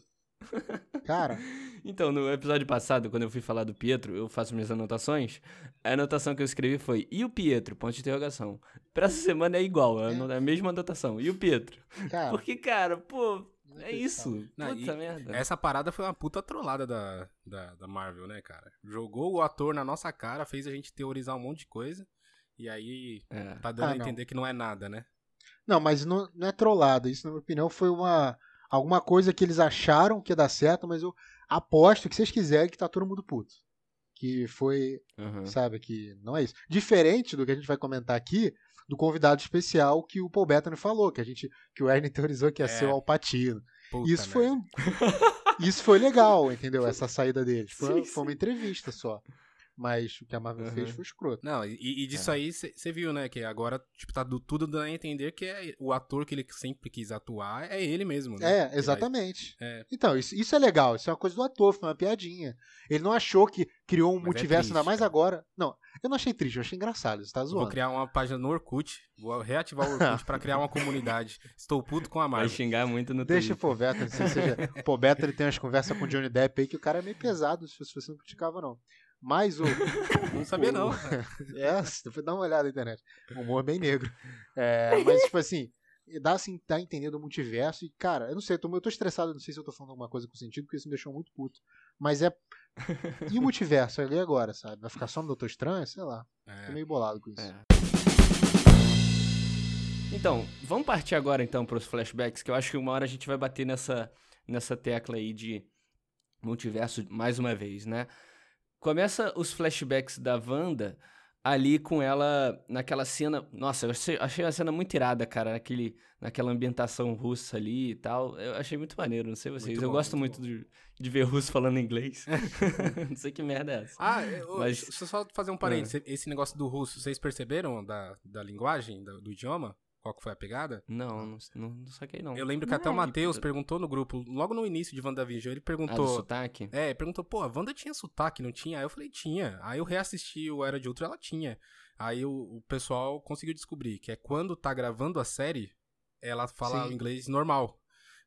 [SPEAKER 4] Cara.
[SPEAKER 1] então, no episódio passado, quando eu fui falar do Pietro, eu faço minhas anotações. A anotação que eu escrevi foi: E o Pietro? Ponto de interrogação. Pra essa semana é igual, é a mesma anotação. E o Pietro?
[SPEAKER 4] Cara,
[SPEAKER 1] Porque, cara, pô, é isso.
[SPEAKER 3] Não,
[SPEAKER 1] Puta merda.
[SPEAKER 3] Essa parada foi uma puta trollada da, da, da Marvel, né, cara? Jogou o ator na nossa cara, fez a gente teorizar um monte de coisa. E aí
[SPEAKER 1] É.
[SPEAKER 3] tá dando
[SPEAKER 4] Ah,
[SPEAKER 3] a
[SPEAKER 4] não.
[SPEAKER 3] entender que não é nada, né?
[SPEAKER 4] Não, mas não, não é trollada. Isso, na minha opinião, foi uma alguma coisa que eles acharam que ia dar certo, mas eu aposto que vocês quiserem que tá todo mundo puto. Que foi,
[SPEAKER 1] Aham.
[SPEAKER 4] sabe, que não é isso. Diferente do que a gente vai comentar aqui, do convidado especial que o Paul Bettany falou, que a gente que o Ernie teorizou que ia
[SPEAKER 3] É.
[SPEAKER 4] ser o Alpatino.
[SPEAKER 3] Puta
[SPEAKER 4] Isso foi um- isso foi legal, entendeu? Essa saída deles. Foi,
[SPEAKER 1] Sim,
[SPEAKER 4] foi uma entrevista só. Mas o que a Marvel
[SPEAKER 1] Aham.
[SPEAKER 4] fez foi escroto.
[SPEAKER 3] Não, e, e
[SPEAKER 1] É.
[SPEAKER 3] disso aí você viu, né? Que agora, tipo, tá do- tudo dando a entender que é o ator que ele sempre quis atuar é ele mesmo, né?
[SPEAKER 4] É, exatamente.
[SPEAKER 3] vai- É.
[SPEAKER 4] Então, isso, isso é legal, isso é uma coisa do ator, foi uma piadinha. Ele não achou que criou um
[SPEAKER 3] Mas é
[SPEAKER 4] multiverso,
[SPEAKER 3] triste,
[SPEAKER 4] ainda mais
[SPEAKER 3] cara.
[SPEAKER 4] agora. Não, eu não achei triste, eu achei engraçado, você tá
[SPEAKER 3] Vou
[SPEAKER 4] zoando.
[SPEAKER 3] criar uma página no Orkut, vou reativar o Orkut pra criar uma comunidade. Estou puto com a
[SPEAKER 1] Vai
[SPEAKER 3] Marvel.
[SPEAKER 1] xingar muito no
[SPEAKER 4] Deixa o
[SPEAKER 1] Twitter.
[SPEAKER 4] Não sei se seja. O Pobeto ele tem umas conversas com o Johnny Depp aí que o cara é meio pesado, se você não criticava, não. Mas o.
[SPEAKER 3] Não sabia, não.
[SPEAKER 4] É, depois dá uma olhada na internet. Humor bem negro. É, mas, tipo assim, dá assim, tá entendendo o multiverso. E, cara, eu não sei, eu tô, eu tô estressado, não sei se eu tô falando alguma coisa com sentido, porque isso me deixou muito puto. Mas é. E o multiverso ali agora, sabe? Vai ficar só no Doutor Estranho? Sei lá. Tô
[SPEAKER 3] É.
[SPEAKER 4] meio bolado com isso.
[SPEAKER 1] É. Então, vamos partir agora então para os flashbacks, que eu acho que uma hora a gente vai bater nessa, nessa tecla aí de multiverso mais uma vez, né? Começa os flashbacks da Wanda ali com ela naquela cena. Nossa, eu achei, achei uma cena muito irada, cara, naquele, naquela ambientação russa ali e tal. Eu achei muito maneiro, não sei vocês.
[SPEAKER 3] Muito
[SPEAKER 1] eu
[SPEAKER 3] bom,
[SPEAKER 1] gosto
[SPEAKER 3] muito
[SPEAKER 1] muito de, de ver russo falando inglês. não sei que merda é essa.
[SPEAKER 3] Ah, eu,
[SPEAKER 1] Mas-
[SPEAKER 3] deixa eu só fazer um
[SPEAKER 1] Ah.
[SPEAKER 3] parênteses. Esse negócio do russo, vocês perceberam da, da linguagem, do idioma? Qual que foi a pegada?
[SPEAKER 1] Não, não, não, não saquei não.
[SPEAKER 3] Eu lembro que
[SPEAKER 1] Não
[SPEAKER 3] até o
[SPEAKER 1] é,
[SPEAKER 3] Matheus
[SPEAKER 1] do-
[SPEAKER 3] perguntou no grupo, logo no início de WandaVision, ele
[SPEAKER 1] Ah,
[SPEAKER 3] perguntou.
[SPEAKER 1] sotaque?
[SPEAKER 3] É, perguntou, pô, a Wanda tinha sotaque, não tinha? Aí eu falei, tinha. Aí eu reassisti o Era de Ultron, ela tinha. Aí o, o pessoal conseguiu descobrir que é quando tá gravando a série, ela fala
[SPEAKER 4] Sim.
[SPEAKER 3] o inglês normal.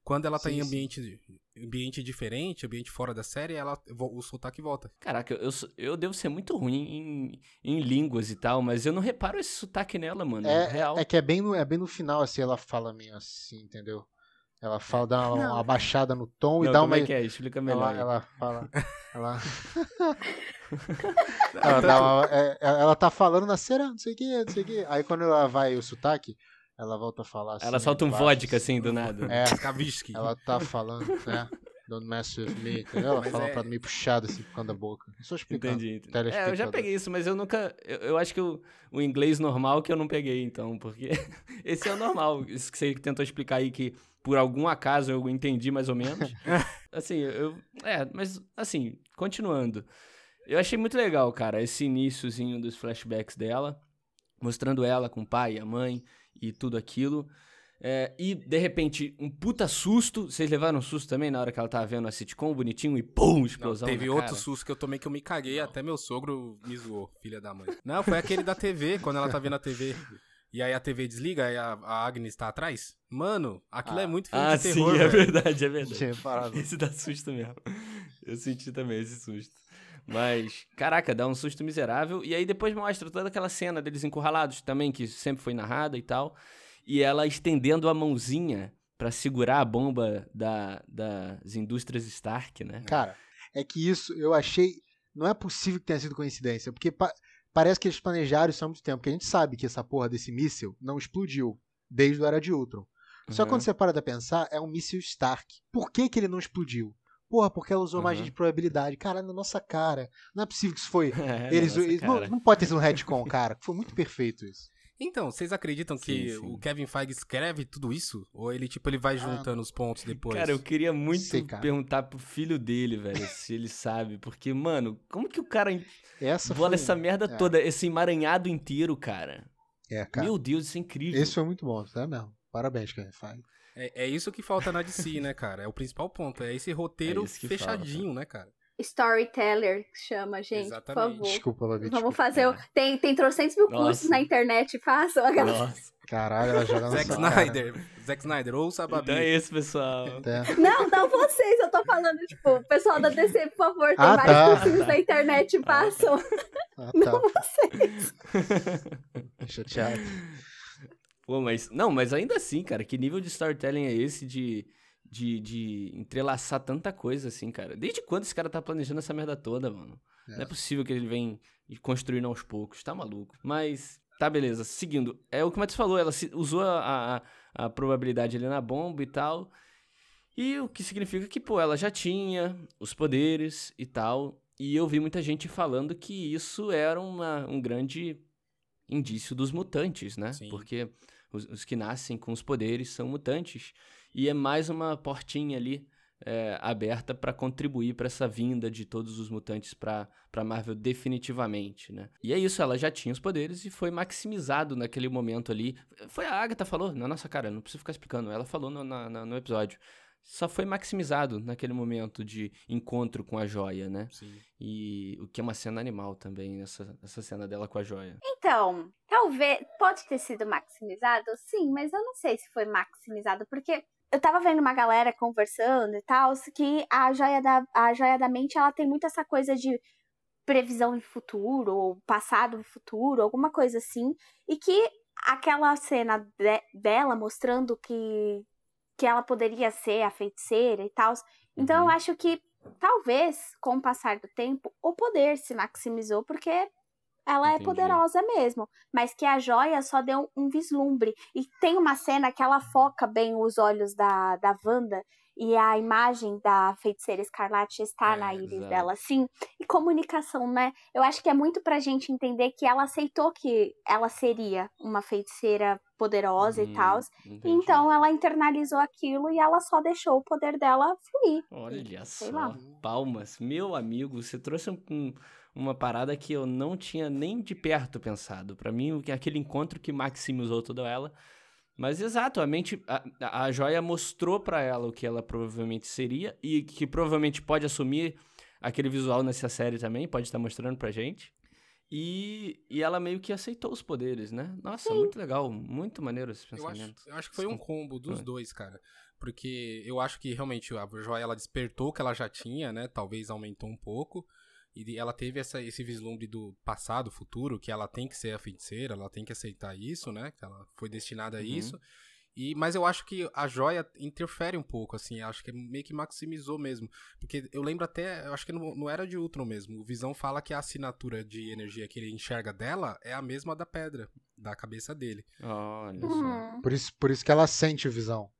[SPEAKER 3] Quando ela tá
[SPEAKER 4] Sim,
[SPEAKER 3] em ambiente, ambiente diferente, ambiente fora da série, ela, o sotaque volta.
[SPEAKER 1] Caraca, eu, eu devo ser muito ruim em, em línguas e tal, mas eu não reparo esse sotaque nela, mano. real.
[SPEAKER 4] É que é bem, no, é bem no final, assim, ela fala meio assim, entendeu? Ela fala, dá uma,
[SPEAKER 2] Não.
[SPEAKER 4] baixada no tom
[SPEAKER 1] Não,
[SPEAKER 4] e dá
[SPEAKER 1] como
[SPEAKER 4] uma.
[SPEAKER 1] é que é? Explica melhor.
[SPEAKER 4] ela, ela fala. Ela. ela, dá uma- é, ela tá falando na cera, não sei o que, não sei o que. Aí quando ela vai o sotaque, ela volta a falar assim.
[SPEAKER 1] Ela solta um
[SPEAKER 4] baixo,
[SPEAKER 1] vodka assim do nada.
[SPEAKER 4] É,
[SPEAKER 3] Kavinsky.
[SPEAKER 4] ela tá falando, né? Don't mess with me, entendeu? Ela
[SPEAKER 3] Mas
[SPEAKER 4] fala
[SPEAKER 3] é-
[SPEAKER 4] pra meio puxado assim por causa da boca. Eu Só explicando.
[SPEAKER 1] Entendi. entendi. É, eu já peguei isso, mas eu nunca. Eu, eu acho que o, o inglês normal que eu não peguei, então, porque esse é o normal. Isso que você tentou explicar aí que por algum acaso eu entendi mais ou menos. assim, eu. É, mas assim, continuando. Eu achei muito legal, cara, esse iníciozinho dos flashbacks dela, mostrando ela com o pai, a mãe e tudo aquilo. É, e, de repente, um puta susto. Vocês levaram um susto também na hora que ela tava vendo a sitcom bonitinho e pum,
[SPEAKER 3] Não,
[SPEAKER 1] explosão.
[SPEAKER 3] teve
[SPEAKER 1] na
[SPEAKER 3] outro
[SPEAKER 1] cara.
[SPEAKER 3] susto que eu tomei que eu me caguei, até meu sogro me zoou, filha da mãe. Não, foi aquele da TV, quando ela tá vendo a TV. E aí a TV desliga e a, a Agnes tá atrás. Mano, aquilo é muito filme
[SPEAKER 1] Ah,
[SPEAKER 3] de terror,
[SPEAKER 1] sim, é
[SPEAKER 3] velho.
[SPEAKER 1] verdade, é verdade.
[SPEAKER 4] Tinha parado.
[SPEAKER 1] Esse dá susto mesmo. Eu senti também esse susto. Mas, caraca, dá um susto miserável. E aí depois mostra toda aquela cena deles encurralados também, que sempre foi narrada e tal. E ela estendendo a mãozinha pra segurar a bomba da, das indústrias Stark, né?
[SPEAKER 4] Cara, é que isso eu achei. Não é possível que tenha sido coincidência, porque pa- parece que eles planejaram isso há muito tempo. Porque a gente sabe que essa porra desse míssil não explodiu desde o Era de Ultron. Só que
[SPEAKER 1] Uhum.
[SPEAKER 4] quando você para pra pensar, é um míssil Stark. Por que, que ele não explodiu? Porra, porque ela usou margem
[SPEAKER 1] Uhum.
[SPEAKER 4] de probabilidade. Cara, na nossa cara. Não é possível que isso foi.
[SPEAKER 1] É,
[SPEAKER 4] eles, eles- não, não pode ter sido um retcon, cara. Foi muito perfeito isso.
[SPEAKER 3] Então, vocês acreditam que
[SPEAKER 1] Sim, sim.
[SPEAKER 3] o Kevin Feige escreve tudo isso? Ou ele, tipo, ele vai juntando os pontos depois?
[SPEAKER 1] Cara, eu queria muito
[SPEAKER 4] Sei,
[SPEAKER 1] perguntar pro filho dele, velho, se ele sabe. Porque, mano, como que o cara
[SPEAKER 4] Essa
[SPEAKER 1] bola
[SPEAKER 4] foi,
[SPEAKER 1] essa merda
[SPEAKER 4] é.
[SPEAKER 1] toda, esse emaranhado inteiro, cara?
[SPEAKER 4] É, cara.
[SPEAKER 1] Meu Deus, isso é incrível.
[SPEAKER 4] Esse foi muito bom, tá mesmo? Parabéns, Kevin Feige.
[SPEAKER 3] É, é isso que falta na DC, né, cara? É o principal ponto. É esse roteiro
[SPEAKER 1] É
[SPEAKER 3] fechadinho, né, cara?
[SPEAKER 2] storyteller chama, gente,
[SPEAKER 3] Exatamente.
[SPEAKER 2] por favor.
[SPEAKER 4] Desculpa, Babi.
[SPEAKER 2] Vamos
[SPEAKER 4] desculpa.
[SPEAKER 2] fazer. o- Tem, tem trocentos mil
[SPEAKER 1] Nossa.
[SPEAKER 2] cursos na internet, façam a galera.
[SPEAKER 1] Nossa.
[SPEAKER 4] Caralho, ela joga
[SPEAKER 3] Zack
[SPEAKER 4] cara.
[SPEAKER 3] Snyder. Zack Snyder, ouça a Babi.
[SPEAKER 1] Então é isso, pessoal.
[SPEAKER 4] É.
[SPEAKER 2] Não, não vocês, eu tô falando, tipo, o pessoal da DC, por favor, tem
[SPEAKER 4] Ah,
[SPEAKER 2] vários
[SPEAKER 4] tá.
[SPEAKER 2] cursinhos na internet, façam.
[SPEAKER 4] Ah,
[SPEAKER 2] Não
[SPEAKER 4] tá.
[SPEAKER 2] vocês.
[SPEAKER 4] Chateado.
[SPEAKER 1] Pô, mas. Não, mas ainda assim, cara, que nível de storytelling é esse de, de, de entrelaçar tanta coisa assim, cara? Desde quando esse cara tá planejando essa merda toda, mano? Não é possível que ele vem construindo aos poucos, tá maluco. Mas, tá, beleza. Seguindo, é o que o Matheus falou, ela se- usou a, a, a probabilidade ali na bomba e tal. E o que significa que, pô, ela já tinha os poderes e tal. E eu vi muita gente falando que isso era uma, um grande indício dos mutantes, né?
[SPEAKER 3] Sim.
[SPEAKER 1] Porque os, os que nascem com os poderes são mutantes. E é mais uma portinha ali é, aberta para contribuir para essa vinda de todos os mutantes para Marvel definitivamente, né? E é isso, ela já tinha os poderes e foi maximizado naquele momento ali. Foi a Agatha falou na nossa cara, não preciso ficar explicando. Ela falou no, na- no episódio. Só foi maximizado naquele momento de encontro com a joia, né?
[SPEAKER 3] Sim.
[SPEAKER 1] E o que é uma cena animal também, essa, essa cena dela com a joia.
[SPEAKER 2] Então, talvez. Pode ter sido maximizado? Sim, mas eu não sei se foi maximizado, porque eu tava vendo uma galera conversando e tal, que a joia da, a joia da mente ela tem muito essa coisa de previsão de futuro, ou passado e futuro, alguma coisa assim, e que aquela cena de- dela mostrando que, que ela poderia ser a feiticeira e tal. Então
[SPEAKER 1] Uhum.
[SPEAKER 2] eu acho que talvez, com o passar do tempo, o poder se maximizou, porque ela
[SPEAKER 1] Entendi.
[SPEAKER 2] é poderosa mesmo. Mas que a joia só deu um vislumbre. E tem uma cena que ela foca bem os olhos da, da Wanda. E a imagem da feiticeira escarlate está
[SPEAKER 3] É,
[SPEAKER 2] na íris
[SPEAKER 1] exato.
[SPEAKER 2] dela, assim. E comunicação, né? Eu acho que é muito pra gente entender que ela aceitou que ela seria uma feiticeira poderosa e
[SPEAKER 1] Hum,
[SPEAKER 2] tal. Então ela internalizou aquilo e ela só deixou o poder dela fluir.
[SPEAKER 1] Olha
[SPEAKER 2] sei
[SPEAKER 1] só,
[SPEAKER 2] lá.
[SPEAKER 1] palmas. Meu amigo, você trouxe um- um- uma parada que eu não tinha nem de perto pensado. Pra mim, aquele encontro que maximizou toda ela. Mas exato, a mente, a, a- joia mostrou pra ela o que ela provavelmente seria e que provavelmente pode assumir aquele visual nessa série também, pode estar mostrando pra gente. E, e ela meio que aceitou os poderes, né? Nossa, muito legal, muito maneiro esse
[SPEAKER 3] Eu acho,
[SPEAKER 1] pensamento.
[SPEAKER 3] eu acho que foi um combo dos
[SPEAKER 1] Ah.
[SPEAKER 3] dois, cara. Porque eu acho que realmente a joia ela despertou o que ela já tinha, né? Talvez aumentou um pouco. E ela teve essa, esse vislumbre do passado, futuro, que ela tem que ser a feiticeira, ela tem que aceitar isso, né? Que ela foi destinada a
[SPEAKER 1] Uhum.
[SPEAKER 3] isso. E, mas eu acho que a joia interfere um pouco, assim, acho que meio que maximizou mesmo. Porque eu lembro até, eu acho que não, não era de Ultron mesmo. O Visão fala que a assinatura de energia que ele enxerga dela é a mesma da pedra, da cabeça dele.
[SPEAKER 1] Olha só.
[SPEAKER 2] Uhum.
[SPEAKER 4] Por isso, por isso que ela sente visão.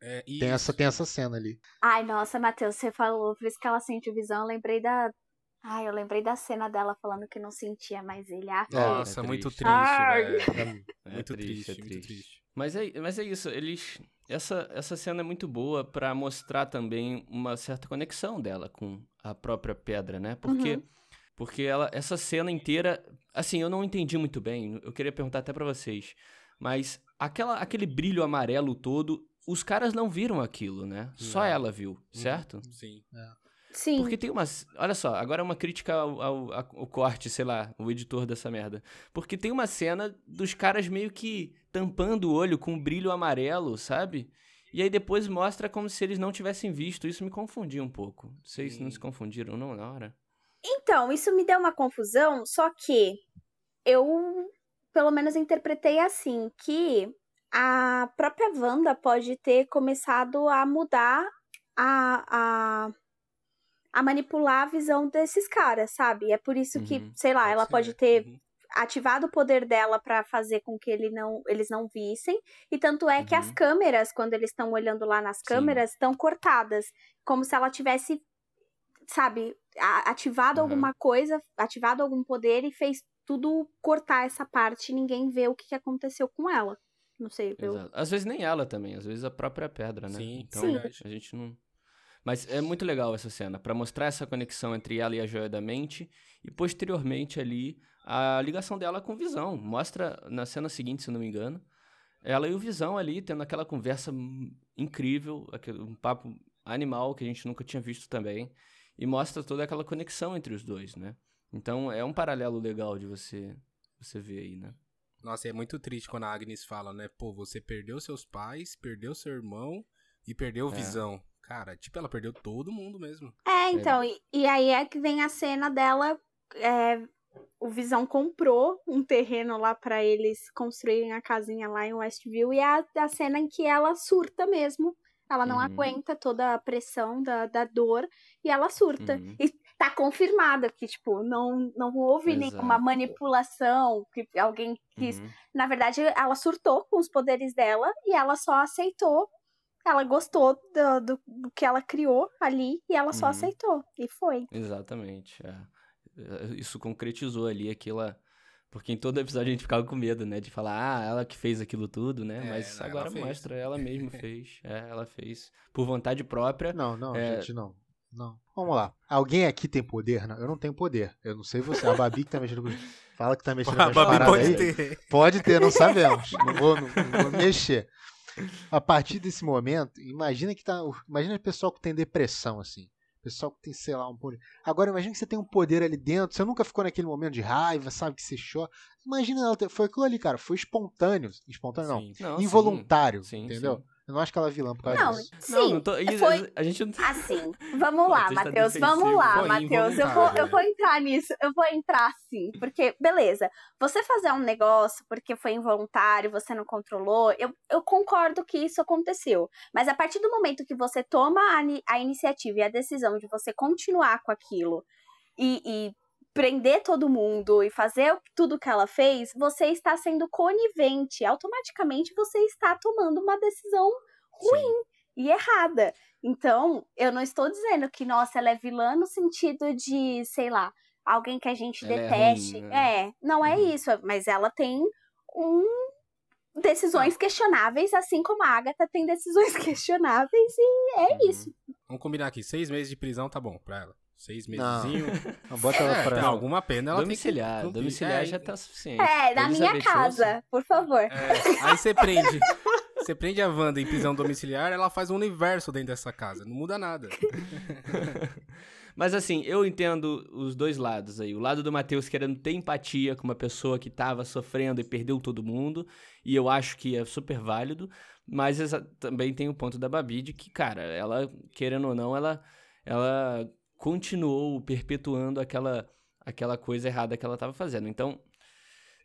[SPEAKER 3] É, e
[SPEAKER 4] Tem essa, tem essa cena ali.
[SPEAKER 2] Ai, nossa, Matheus, você falou, por isso que ela sente visão, eu lembrei da. Ai, eu lembrei da cena dela falando que não sentia mais ele. Ah,
[SPEAKER 4] É,
[SPEAKER 3] Nossa,
[SPEAKER 1] é
[SPEAKER 3] muito
[SPEAKER 1] triste.
[SPEAKER 3] velho.
[SPEAKER 4] É,
[SPEAKER 1] É
[SPEAKER 3] Muito triste,
[SPEAKER 1] é
[SPEAKER 3] muito triste.
[SPEAKER 1] Mas é, mas é isso, eles. Essa, essa cena é muito boa pra mostrar também uma certa conexão dela com a própria pedra, né? Porque,
[SPEAKER 2] Uhum.
[SPEAKER 1] porque ela, essa cena inteira. Assim, eu não entendi muito bem, eu queria perguntar até pra vocês. Mas aquela, aquele brilho amarelo todo, os caras não viram aquilo, né? Só
[SPEAKER 3] Não.
[SPEAKER 1] ela viu, certo?
[SPEAKER 3] Sim.
[SPEAKER 2] Sim.
[SPEAKER 1] Porque tem umas. Olha só, agora é uma crítica ao, ao, ao corte, sei lá, o editor dessa merda. Porque tem uma cena dos caras meio que tampando o olho com um brilho amarelo, sabe? E aí depois mostra como se eles não tivessem visto. Isso me confundiu um pouco. Vocês não se confundiram, não, na hora?
[SPEAKER 2] Então, isso me deu uma confusão, só que eu, pelo menos, interpretei assim, que a própria Wanda pode ter começado a mudar a, a, a manipular a visão desses caras, sabe? É por isso que,
[SPEAKER 1] Uhum.
[SPEAKER 2] sei lá,
[SPEAKER 3] Pode
[SPEAKER 2] ela
[SPEAKER 3] ser.
[SPEAKER 2] pode ter
[SPEAKER 3] Uhum.
[SPEAKER 2] ativado o poder dela pra fazer com que ele não, eles não vissem. E tanto é que as
[SPEAKER 1] Uhum.
[SPEAKER 2] câmeras, quando eles estão olhando lá nas câmeras, estão cortadas, como se ela tivesse, sabe, ativado
[SPEAKER 1] Uhum.
[SPEAKER 2] alguma coisa, ativado algum poder e fez tudo cortar essa parte e ninguém vê o que que aconteceu com ela. Não sei, eu...
[SPEAKER 1] Exato. Às vezes nem ela também, às vezes a própria pedra, né?
[SPEAKER 3] Sim,
[SPEAKER 1] então
[SPEAKER 2] Sim.
[SPEAKER 1] a gente não. Mas é muito legal essa cena, pra mostrar essa conexão entre ela e a joia da mente e posteriormente ali a ligação dela com o Visão. Mostra na cena seguinte, se não me engano, ela e o Visão ali tendo aquela conversa incrível, aquele, um papo animal que a gente nunca tinha visto também. e mostra toda aquela conexão entre os dois, né? Então é um paralelo legal de você você ver aí, né?
[SPEAKER 3] Nossa, é muito triste quando a Agnes fala, né? Pô, você perdeu seus pais, perdeu seu irmão e perdeu
[SPEAKER 1] É.
[SPEAKER 3] visão. Cara, tipo, ela perdeu todo mundo mesmo.
[SPEAKER 2] É, então, e, e aí é que vem a cena dela. é, o Visão comprou um terreno lá pra eles construírem a casinha lá em Westview, e é a, a cena em que ela surta mesmo. Ela não
[SPEAKER 1] Uhum.
[SPEAKER 2] aguenta toda a pressão da, da dor e ela surta.
[SPEAKER 1] Uhum.
[SPEAKER 2] E tá confirmada que, tipo, não, não houve nenhuma
[SPEAKER 1] Exato.
[SPEAKER 2] manipulação, que alguém quis
[SPEAKER 1] Uhum.
[SPEAKER 2] na verdade, ela surtou com os poderes dela e ela só aceitou. Ela gostou do, do, do que ela criou ali e ela só
[SPEAKER 1] Uhum.
[SPEAKER 2] aceitou. E foi.
[SPEAKER 1] Exatamente. é. É, Isso concretizou ali aquela. Porque em todo episódio a gente ficava com medo, né? De falar, ah, ela que fez aquilo tudo, né?
[SPEAKER 3] É,
[SPEAKER 1] Mas
[SPEAKER 3] não, ela
[SPEAKER 1] agora
[SPEAKER 3] fez.
[SPEAKER 1] mostra, ela mesma fez. É, ela fez. Por vontade própria.
[SPEAKER 4] Não, não,
[SPEAKER 1] É.
[SPEAKER 4] gente, não. Não. Vamos lá. Alguém aqui tem poder? Não, eu não tenho poder. Eu não sei você. A Babi que tá mexendo com. Fala que tá mexendo com
[SPEAKER 3] A Babi
[SPEAKER 4] paradas
[SPEAKER 3] pode
[SPEAKER 4] aí.
[SPEAKER 3] ter.
[SPEAKER 4] Pode ter, não sabemos. Não vou, não, não vou mexer. A partir desse momento, imagina que tá. Imagina o pessoal que tem depressão, assim. Pessoal que tem, sei lá, um poder. Agora, imagina que você tem um poder ali dentro. Você nunca ficou naquele momento de raiva, sabe? Que você chora. Imagina. Foi aquilo ali, cara. Foi espontâneo. Espontâneo não.
[SPEAKER 3] Sim.
[SPEAKER 1] Não, sim.
[SPEAKER 4] Involuntário.
[SPEAKER 1] Sim,
[SPEAKER 4] entendeu?
[SPEAKER 1] sim.
[SPEAKER 4] Eu não acho que ela é vilã por causa
[SPEAKER 2] Não,
[SPEAKER 4] disso.
[SPEAKER 2] sim.
[SPEAKER 1] Não, não tô. e-
[SPEAKER 2] foi-
[SPEAKER 1] A gente não.
[SPEAKER 2] Assim, vamos lá,
[SPEAKER 1] Matheus.
[SPEAKER 2] Vamos lá, Matheus. Eu vou, eu vou entrar nisso. Eu vou entrar sim. Porque, beleza, você fazer um negócio porque foi involuntário, você não controlou, eu, eu concordo que isso aconteceu. Mas a partir do momento que você toma a, a iniciativa e a decisão de você continuar com aquilo e, e prender todo mundo e fazer tudo que ela fez, você está sendo conivente. Automaticamente você está tomando uma decisão ruim e errada. Então, eu não estou dizendo que, nossa, ela é vilã no sentido de, sei lá, alguém que a gente
[SPEAKER 1] Ela é
[SPEAKER 2] deteste.
[SPEAKER 1] ruim, né?
[SPEAKER 2] É, não é
[SPEAKER 1] Uhum.
[SPEAKER 2] isso, mas ela tem um decisões questionáveis, assim como a Agatha tem decisões questionáveis e é
[SPEAKER 1] Uhum.
[SPEAKER 2] isso.
[SPEAKER 3] Vamos combinar aqui. Seis meses de prisão tá bom pra ela. Seis
[SPEAKER 4] Não.
[SPEAKER 3] mesezinho.
[SPEAKER 4] Não, bota ela pra.
[SPEAKER 3] tem alguma pena ela
[SPEAKER 1] Domiciliar.
[SPEAKER 3] tem que.
[SPEAKER 1] Domiciliar
[SPEAKER 3] É,
[SPEAKER 1] já tá suficiente.
[SPEAKER 2] É, na minha casa, por favor.
[SPEAKER 3] É, aí você prende. Você prende a Wanda em prisão domiciliar, ela faz um universo dentro dessa casa. Não muda nada.
[SPEAKER 1] Mas assim, eu entendo os dois lados aí. O lado do Matheus querendo ter empatia com uma pessoa que tava sofrendo e perdeu todo mundo. E eu acho que é super válido. Mas também tem o ponto da Babi de que, cara, ela, querendo ou não, ela, ela continuou perpetuando aquela, aquela coisa errada que ela tava fazendo. Então,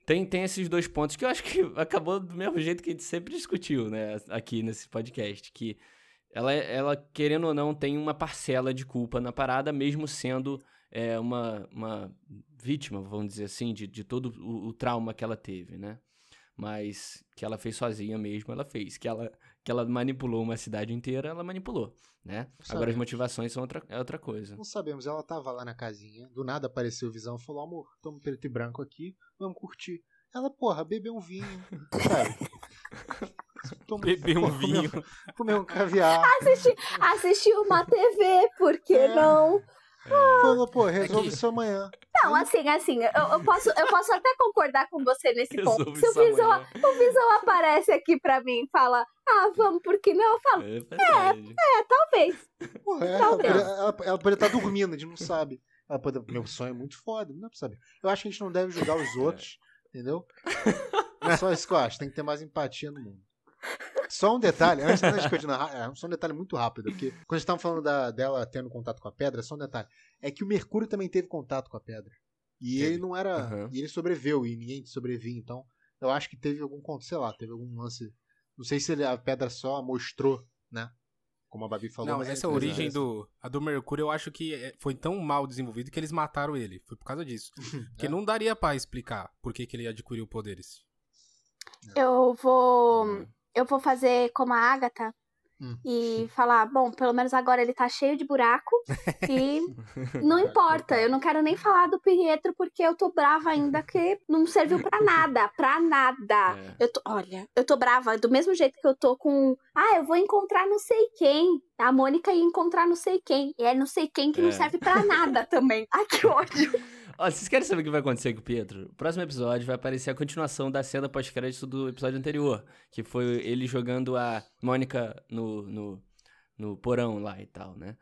[SPEAKER 1] tem, tem esses dois pontos que eu acho que acabou do mesmo jeito que a gente sempre discutiu, né, aqui nesse podcast, que ela, ela querendo ou não, tem uma parcela de culpa na parada, mesmo sendo é, uma, uma vítima, vamos dizer assim, de, de todo o, o trauma que ela teve, né? Mas que ela fez sozinha mesmo, ela fez. Que ela, que ela manipulou uma cidade inteira, ela manipulou, né? Agora as
[SPEAKER 4] Sabemos.
[SPEAKER 1] motivações são outra, é outra coisa.
[SPEAKER 4] Não sabemos, ela tava lá na casinha, do nada apareceu o Visão e falou, amor, toma preto e branco aqui, vamos curtir. Ela, porra, bebeu um vinho, sabe?
[SPEAKER 3] Beber um vinho.
[SPEAKER 4] Comeu um caviar.
[SPEAKER 2] Assisti, assisti uma TV, por que
[SPEAKER 4] É.
[SPEAKER 2] não?
[SPEAKER 4] Falou, pô, resolve
[SPEAKER 3] que-
[SPEAKER 4] isso amanhã.
[SPEAKER 2] Não, assim, assim, eu, eu posso, eu posso até concordar com você nesse ponto.
[SPEAKER 1] Resolve
[SPEAKER 2] Se o Visão, o Visão aparece aqui pra mim e fala, ah, vamos, por que não? Eu falo,
[SPEAKER 1] É verdade.
[SPEAKER 2] talvez.
[SPEAKER 4] Porra, ela,
[SPEAKER 2] Talvez.
[SPEAKER 4] poderia- ela, ela poderia estar dormindo, a gente não sabe. Ela pode, meu sonho é muito foda, não dá pra saber. Eu acho que a gente não deve julgar os outros, entendeu? É só isso que eu acho, tem que ter mais empatia no mundo. Só um detalhe, antes de continuar, é só um detalhe muito rápido, porque quando a gente tava falando da- dela tendo contato com a pedra, só um detalhe. É que o Mercúrio também teve contato com a pedra. E
[SPEAKER 3] Teve.
[SPEAKER 4] ele não era.
[SPEAKER 1] Aham.
[SPEAKER 4] E ele sobreviveu, e ninguém sobrevivia, então. Eu acho que teve algum conto, sei lá, teve algum lance. Não sei se a pedra só mostrou, né? Como a Babi falou.
[SPEAKER 3] Não,
[SPEAKER 4] mas
[SPEAKER 3] essa
[SPEAKER 4] ele-
[SPEAKER 3] origem do, a do Mercúrio eu acho que é- foi tão mal desenvolvido que eles mataram ele. Foi por causa disso. Porque
[SPEAKER 4] É.
[SPEAKER 3] não daria pra explicar por que, que ele adquiriu poderes.
[SPEAKER 2] Eu vou,
[SPEAKER 1] Hum.
[SPEAKER 2] eu vou fazer como a Agatha
[SPEAKER 4] Hum.
[SPEAKER 2] e falar, bom, pelo menos agora ele tá cheio de buraco e não importa, eu não quero nem falar do Pietro porque eu tô brava ainda que não serviu pra nada, pra nada.
[SPEAKER 1] É.
[SPEAKER 2] Eu tô, olha, eu tô brava do mesmo jeito que eu tô com, ah, eu vou encontrar não sei quem. A Mônica ia encontrar não sei quem. E é não sei quem que não
[SPEAKER 1] É.
[SPEAKER 2] serve pra nada também. Ai, que ódio.
[SPEAKER 1] Ó, vocês querem saber o que vai acontecer com o Pietro? O próximo episódio vai aparecer a continuação da cena pós-crédito do episódio anterior, que foi ele jogando a Mônica no, no, no porão lá e tal, né?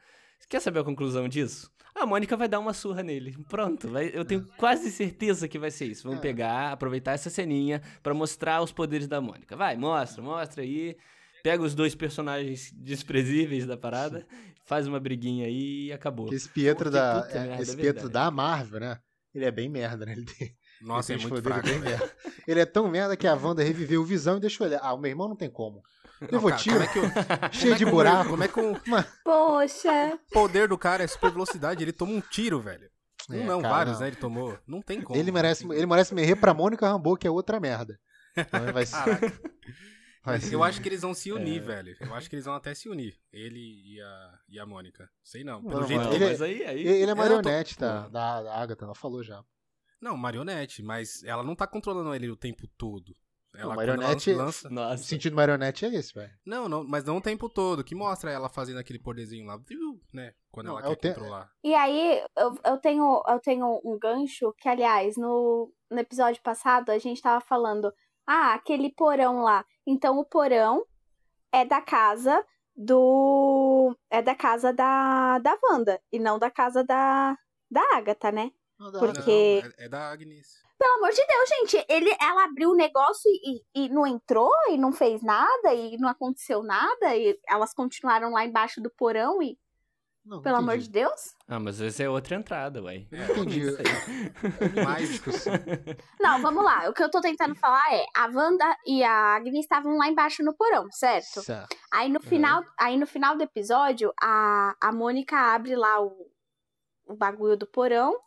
[SPEAKER 1] Quer saber a conclusão disso? A Mônica vai dar uma surra nele. Pronto, vai, eu tenho quase certeza que vai ser isso. Vamos
[SPEAKER 4] É.
[SPEAKER 1] pegar, aproveitar essa ceninha pra mostrar os poderes da Mônica. Vai, mostra, mostra aí. Pega os dois personagens desprezíveis da parada, faz uma briguinha aí e acabou.
[SPEAKER 4] Esse Pietro da. é,
[SPEAKER 1] merda,
[SPEAKER 4] esse
[SPEAKER 1] é
[SPEAKER 4] Pietro da Marvel, né? Ele é bem merda, né? Ele tem,
[SPEAKER 3] Nossa, é
[SPEAKER 4] ele tem
[SPEAKER 3] muito fraco.
[SPEAKER 4] bem merda. Ele é tão merda que a Wanda reviveu o visão e deixou ele. Ah, o meu irmão não tem como.
[SPEAKER 3] Não,
[SPEAKER 4] Levou
[SPEAKER 3] cara,
[SPEAKER 4] tiro,
[SPEAKER 3] como é que o- como
[SPEAKER 4] cheio
[SPEAKER 3] é
[SPEAKER 4] de
[SPEAKER 3] o-
[SPEAKER 4] buraco.
[SPEAKER 3] Como é que o
[SPEAKER 2] Poxa.
[SPEAKER 3] poder do cara é super velocidade? Ele toma um tiro, velho. Um
[SPEAKER 4] É,
[SPEAKER 3] não,
[SPEAKER 4] cara,
[SPEAKER 3] vários,
[SPEAKER 4] não.
[SPEAKER 3] né? Ele tomou. Não tem como.
[SPEAKER 4] Ele merece, ele merece morrer pra Mônica Rambeau, que é outra merda. Então ele vai ser.
[SPEAKER 3] Eu acho que eles vão se unir,
[SPEAKER 1] É.
[SPEAKER 3] velho. Eu acho que eles vão até se unir. Ele e a, e a Mônica. Sei não. Pelo
[SPEAKER 4] Não,
[SPEAKER 3] jeito
[SPEAKER 4] ele-
[SPEAKER 1] mas aí, aí...
[SPEAKER 4] Ele é
[SPEAKER 3] Eu tô-
[SPEAKER 4] marionete da, da, Agatha, ela falou já.
[SPEAKER 3] Não, marionete, mas ela não tá controlando ele o tempo todo. Ela,
[SPEAKER 4] Não,
[SPEAKER 3] quando ela
[SPEAKER 4] marionete-
[SPEAKER 3] lança...
[SPEAKER 4] O
[SPEAKER 1] Nossa.
[SPEAKER 4] sentido marionete é esse, velho.
[SPEAKER 3] Não, não, mas não o tempo todo. Que mostra ela fazendo aquele poderzinho lá, viu, né? Quando
[SPEAKER 4] Não,
[SPEAKER 3] ela
[SPEAKER 4] é o
[SPEAKER 3] quer
[SPEAKER 4] te-
[SPEAKER 3] controlar.
[SPEAKER 2] E aí, eu, eu, tenho, eu tenho um gancho que, aliás, no, no episódio passado a gente tava falando, ah, aquele porão lá. Então o porão é da casa do. É da casa da, da Wanda e não da casa da, da Agatha, né?
[SPEAKER 4] Não
[SPEAKER 2] Porque-
[SPEAKER 3] Não, é, é da Agnes.
[SPEAKER 2] Pelo amor de Deus, gente, ele, ela abriu o negócio e, e não entrou e não fez nada e não aconteceu nada e elas continuaram lá embaixo do porão e,
[SPEAKER 4] Não, não
[SPEAKER 2] pelo amor
[SPEAKER 4] entendi.
[SPEAKER 2] de Deus.
[SPEAKER 1] Ah, mas essa é outra entrada, ué.
[SPEAKER 3] É,
[SPEAKER 4] Não entendi.
[SPEAKER 1] Isso aí.
[SPEAKER 3] mais
[SPEAKER 4] discussão.
[SPEAKER 2] Não, vamos lá. O que eu tô tentando falar é, a Wanda e a Agnes estavam lá embaixo no porão, certo?
[SPEAKER 4] Certo.
[SPEAKER 2] Aí no final, aí no final do episódio, a, a Mônica abre lá o, o bagulho do porão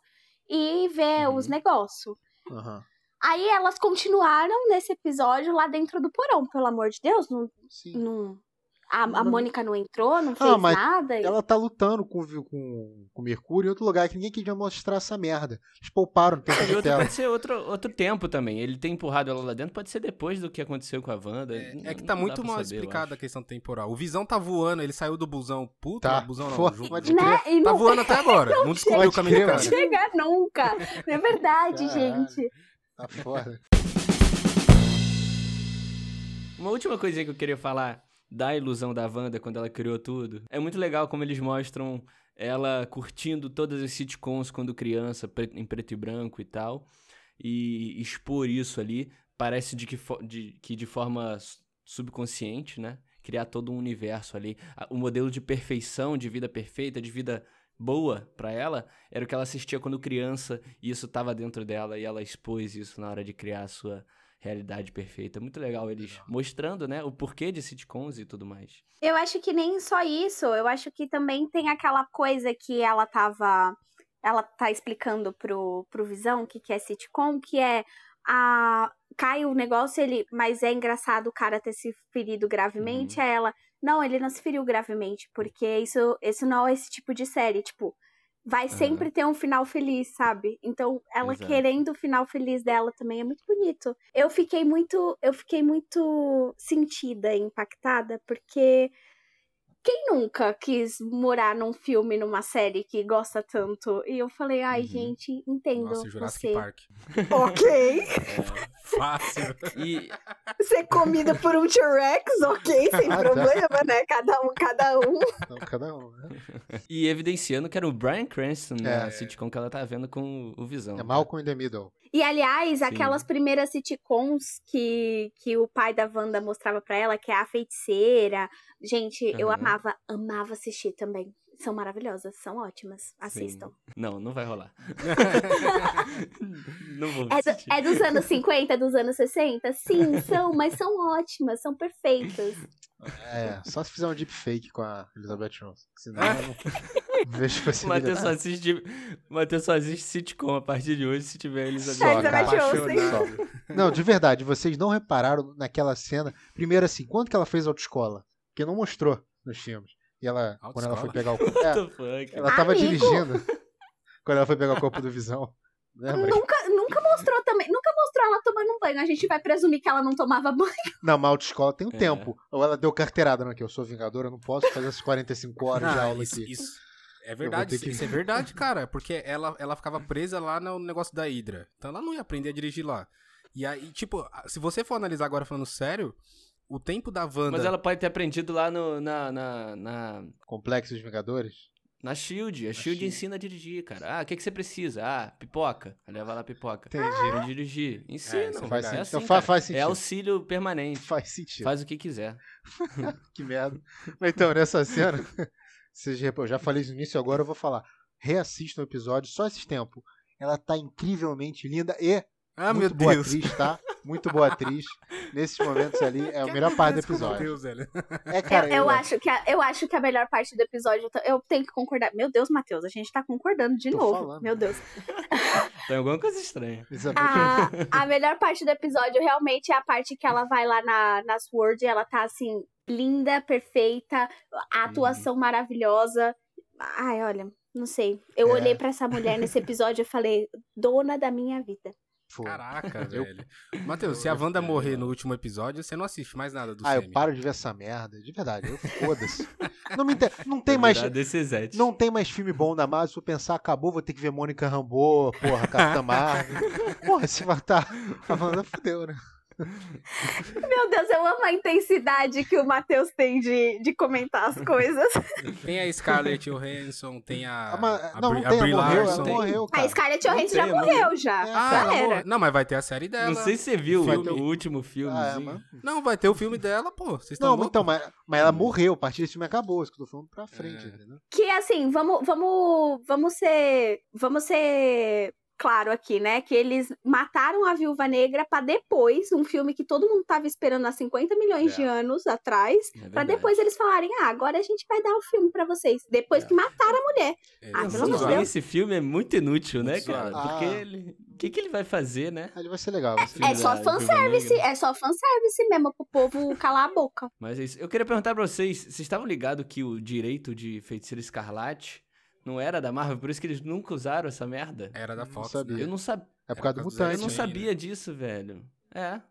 [SPEAKER 2] e vê
[SPEAKER 1] Uhum.
[SPEAKER 2] os negócios.
[SPEAKER 4] Aham.
[SPEAKER 2] Aí elas continuaram nesse episódio lá dentro do porão, pelo amor de Deus. Não,
[SPEAKER 4] Sim.
[SPEAKER 2] não, a, a
[SPEAKER 4] Não-
[SPEAKER 2] Mônica não entrou, não fez
[SPEAKER 4] Ah, mas
[SPEAKER 2] nada.
[SPEAKER 4] Ela tá lutando com, com, com Mercúrio em outro lugar que ninguém queria mostrar essa merda. Eles pouparam o tempo de
[SPEAKER 1] outro pode ser outro, outro tempo também. Ele tem empurrado ela lá dentro, pode ser depois do que aconteceu com a Wanda.
[SPEAKER 3] É,
[SPEAKER 1] Não-
[SPEAKER 3] é que
[SPEAKER 1] não
[SPEAKER 3] tá muito mal
[SPEAKER 1] saber,
[SPEAKER 3] explicada a questão temporal. O Visão tá voando, ele saiu do busão. Puta,
[SPEAKER 4] Tá.
[SPEAKER 3] busão não. Ju-
[SPEAKER 4] pode
[SPEAKER 2] né?
[SPEAKER 3] Tá
[SPEAKER 2] não
[SPEAKER 3] voando até agora. Não descobriu o caminho casa.
[SPEAKER 2] chega nunca. Não é verdade,
[SPEAKER 4] Caralho.
[SPEAKER 2] gente.
[SPEAKER 4] Tá foda.
[SPEAKER 1] Uma última coisinha que eu queria falar da ilusão da Wanda quando ela criou tudo. É muito legal como eles mostram ela curtindo todas as sitcoms quando criança, em preto e branco e tal. E expor isso ali. Parece de que, de, que de forma subconsciente, né? Criar todo um universo ali. O modelo de perfeição, de vida perfeita, de vida boa pra ela, era o que ela assistia quando criança. E isso tava dentro dela. E ela expôs isso na hora de criar a sua realidade perfeita. Muito legal eles
[SPEAKER 4] Legal.
[SPEAKER 1] mostrando, né, o porquê de sitcoms e tudo mais.
[SPEAKER 2] Eu acho que nem só isso, eu acho que também tem aquela coisa que ela tava. Ela tá explicando pro, pro Visão o que, que é sitcom, que é a. Cai o negócio, ele. Mas é engraçado o cara ter se ferido gravemente. Aí ela. Não, ele não se feriu gravemente, porque isso, isso não é esse tipo de série. Tipo, vai sempre ter um final feliz, sabe? Então, ela
[SPEAKER 1] Exato.
[SPEAKER 2] querendo o final feliz dela também é muito bonito. Eu fiquei muito, eu fiquei muito sentida, impactada, porque quem nunca quis morar num filme, numa série que gosta tanto? E eu falei, ai,
[SPEAKER 1] Uhum.
[SPEAKER 2] gente, entendo
[SPEAKER 3] Nossa, Jurassic
[SPEAKER 2] você.
[SPEAKER 3] Park.
[SPEAKER 2] Ok.
[SPEAKER 3] Fácil.
[SPEAKER 1] E
[SPEAKER 2] Ser comida por um T-Rex, ok, sem
[SPEAKER 4] Ah, tá.
[SPEAKER 2] problema, né? Cada um, cada um.
[SPEAKER 4] Cada um, né?
[SPEAKER 1] E evidenciando que era o Brian Cranston na
[SPEAKER 4] É.
[SPEAKER 1] sitcom que ela tá vendo com o Visão.
[SPEAKER 4] É Malcolm in the Middle.
[SPEAKER 2] E aliás,
[SPEAKER 1] Sim.
[SPEAKER 2] aquelas primeiras sitcoms que, que o pai da Wanda mostrava pra ela, que é a feiticeira. Gente, eu
[SPEAKER 1] Aham.
[SPEAKER 2] amava, amava assistir também. São maravilhosas, são ótimas. Assistam.
[SPEAKER 1] Não, não vai rolar. não vou
[SPEAKER 2] É, do-
[SPEAKER 1] assistir.
[SPEAKER 2] é dos anos 50, dos anos 60? Sim, são, mas são ótimas, são perfeitas.
[SPEAKER 4] É, só se fizer um deepfake com a Elizabeth Olsen. Senão eu não vejo
[SPEAKER 1] O
[SPEAKER 4] possibilidade.
[SPEAKER 1] Matheus só assiste, Matheus só assiste sitcom a partir de hoje se tiver Elizabeth.
[SPEAKER 4] Só,
[SPEAKER 2] Elizabeth.
[SPEAKER 4] Só. Não, de verdade, vocês não repararam naquela cena. Primeiro assim, quando que ela fez autoescola? Porque não mostrou nos filmes. E ela, quando ela foi pegar o corpo. É, ela tava
[SPEAKER 2] Amigo!
[SPEAKER 4] dirigindo. Quando ela foi pegar o corpo do Visão. Lembra?
[SPEAKER 2] Nunca, nunca mostrou também, mostrou ela tomando um banho. A gente vai presumir que ela não tomava banho.
[SPEAKER 4] Não, mas a autoescola tem um
[SPEAKER 1] É.
[SPEAKER 4] tempo. Ou ela deu carteirada, não, que eu sou vingadora, eu não posso fazer essas 45 horas de
[SPEAKER 3] Não,
[SPEAKER 4] aula
[SPEAKER 3] isso,
[SPEAKER 4] aqui.
[SPEAKER 3] isso é verdade, isso,
[SPEAKER 4] que-
[SPEAKER 3] isso é verdade, cara, porque ela, ela ficava presa lá no negócio da Hydra. Então ela não ia aprender a dirigir lá. E aí, tipo, se você for analisar agora falando sério, o tempo da Wanda.
[SPEAKER 1] Mas ela pode ter aprendido lá no, na, na, na-
[SPEAKER 4] Complexo dos Vingadores?
[SPEAKER 1] Na Shield. A Shield ensina a dirigir, cara. Ah, o que, que você precisa? Ah, pipoca. Leva lá pipoca.
[SPEAKER 4] Entendi.
[SPEAKER 1] Pra dirigir. Ensina.
[SPEAKER 3] isso é
[SPEAKER 4] Faz
[SPEAKER 1] é
[SPEAKER 4] sentido.
[SPEAKER 1] assim,
[SPEAKER 4] Então faz
[SPEAKER 1] É
[SPEAKER 4] sentido.
[SPEAKER 1] auxílio permanente.
[SPEAKER 4] Faz sentido.
[SPEAKER 1] Faz o que quiser.
[SPEAKER 4] Que merda. Mas Então, nessa cena, eu já falei isso no início, agora eu vou falar. Reassistam o episódio, só esses tempos. Ela tá incrivelmente linda e
[SPEAKER 3] Ah,
[SPEAKER 4] muito
[SPEAKER 3] meu
[SPEAKER 4] boa
[SPEAKER 3] Deus.
[SPEAKER 4] atriz, tá? Muito boa atriz. Nesses momentos ali, é a
[SPEAKER 3] Que
[SPEAKER 4] melhor parte do episódio.
[SPEAKER 3] Matheus, velho?
[SPEAKER 4] É, cara,
[SPEAKER 2] eu, eu acho que a, eu acho que a melhor parte do episódio. Eu tenho que concordar. Meu Deus, Matheus, a gente tá concordando de
[SPEAKER 4] Tô
[SPEAKER 2] novo.
[SPEAKER 4] falando.
[SPEAKER 2] Meu Deus.
[SPEAKER 1] Tem alguma coisa estranha.
[SPEAKER 2] A, a melhor parte do episódio realmente é a parte que ela vai lá na, na Sword e ela tá assim, linda, perfeita, a atuação maravilhosa. Ai, olha, não sei. Eu
[SPEAKER 4] É.
[SPEAKER 2] olhei pra essa mulher nesse episódio e falei, dona da minha vida.
[SPEAKER 4] Pô.
[SPEAKER 3] Caraca,
[SPEAKER 4] Eu-
[SPEAKER 3] velho. Matheus, se a Wanda morrer no último episódio, você não assiste mais nada do
[SPEAKER 4] Ah, eu paro de ver essa merda. De verdade, eu foda-se. Não, me inter... não tem mais. Não tem mais filme bom da Marvel. Se eu pensar, acabou, vou ter que ver Mônica Rambeau, porra, Capitã Marvel. Porra, se matar. A Wanda fudeu, né?
[SPEAKER 2] Meu Deus, eu amo a intensidade que o Matheus tem de, de comentar as coisas.
[SPEAKER 3] Tem a Scarlett Johansson, tem a.
[SPEAKER 4] Ah,
[SPEAKER 3] a
[SPEAKER 4] não,
[SPEAKER 3] a
[SPEAKER 4] tem,
[SPEAKER 3] Brie
[SPEAKER 4] ela morreu,
[SPEAKER 3] Larson.
[SPEAKER 4] ela morreu, cara.
[SPEAKER 2] A Scarlett Johansson já morreu, já.
[SPEAKER 4] É,
[SPEAKER 3] Ah,
[SPEAKER 2] já era.
[SPEAKER 3] Não, mas vai ter a série dela.
[SPEAKER 1] Não sei se você viu
[SPEAKER 4] Vai
[SPEAKER 1] o,
[SPEAKER 4] ter
[SPEAKER 1] o último
[SPEAKER 4] Ah, é, mano.
[SPEAKER 3] Não, vai ter o filme dela, pô. Vocês estão
[SPEAKER 4] Não, então, mas, mas ela morreu. A partir desse filme acabou. Isso que eu tô falando pra frente,
[SPEAKER 3] É.
[SPEAKER 4] entendeu?
[SPEAKER 2] Que assim, vamos, vamos, vamos ser, vamos ser claro aqui, né? Que eles mataram a Viúva Negra pra depois, um filme que todo mundo tava esperando há 50 milhões
[SPEAKER 4] É.
[SPEAKER 2] de anos atrás,
[SPEAKER 1] É
[SPEAKER 2] pra
[SPEAKER 1] verdade.
[SPEAKER 2] depois eles falarem: "Ah, agora a gente vai dar o filme pra vocês", depois
[SPEAKER 1] É.
[SPEAKER 2] que mataram a mulher.
[SPEAKER 3] É,
[SPEAKER 2] Ah, pelo amor de. Deus.
[SPEAKER 1] Esse filme é muito inútil, né, cara?
[SPEAKER 3] zoado.
[SPEAKER 1] Porque
[SPEAKER 4] Ah.
[SPEAKER 1] ele. O que, que ele vai fazer, né?
[SPEAKER 4] Ali vai ser legal. Vai ser
[SPEAKER 1] Filme
[SPEAKER 2] É
[SPEAKER 4] legal.
[SPEAKER 2] só fanservice, é só fanservice mesmo pro povo calar a boca.
[SPEAKER 1] Mas é isso. Eu queria perguntar pra vocês: vocês estavam ligados que o direito de Feiticeiro Escarlate não era da Marvel? Por isso que eles nunca usaram essa merda?
[SPEAKER 3] Era da
[SPEAKER 4] Não
[SPEAKER 3] Fox.
[SPEAKER 4] sabia.
[SPEAKER 3] né?
[SPEAKER 1] Eu não, sab...
[SPEAKER 4] É por causa do
[SPEAKER 3] por
[SPEAKER 1] eu
[SPEAKER 4] mutante.
[SPEAKER 1] não sabia disso, velho. É.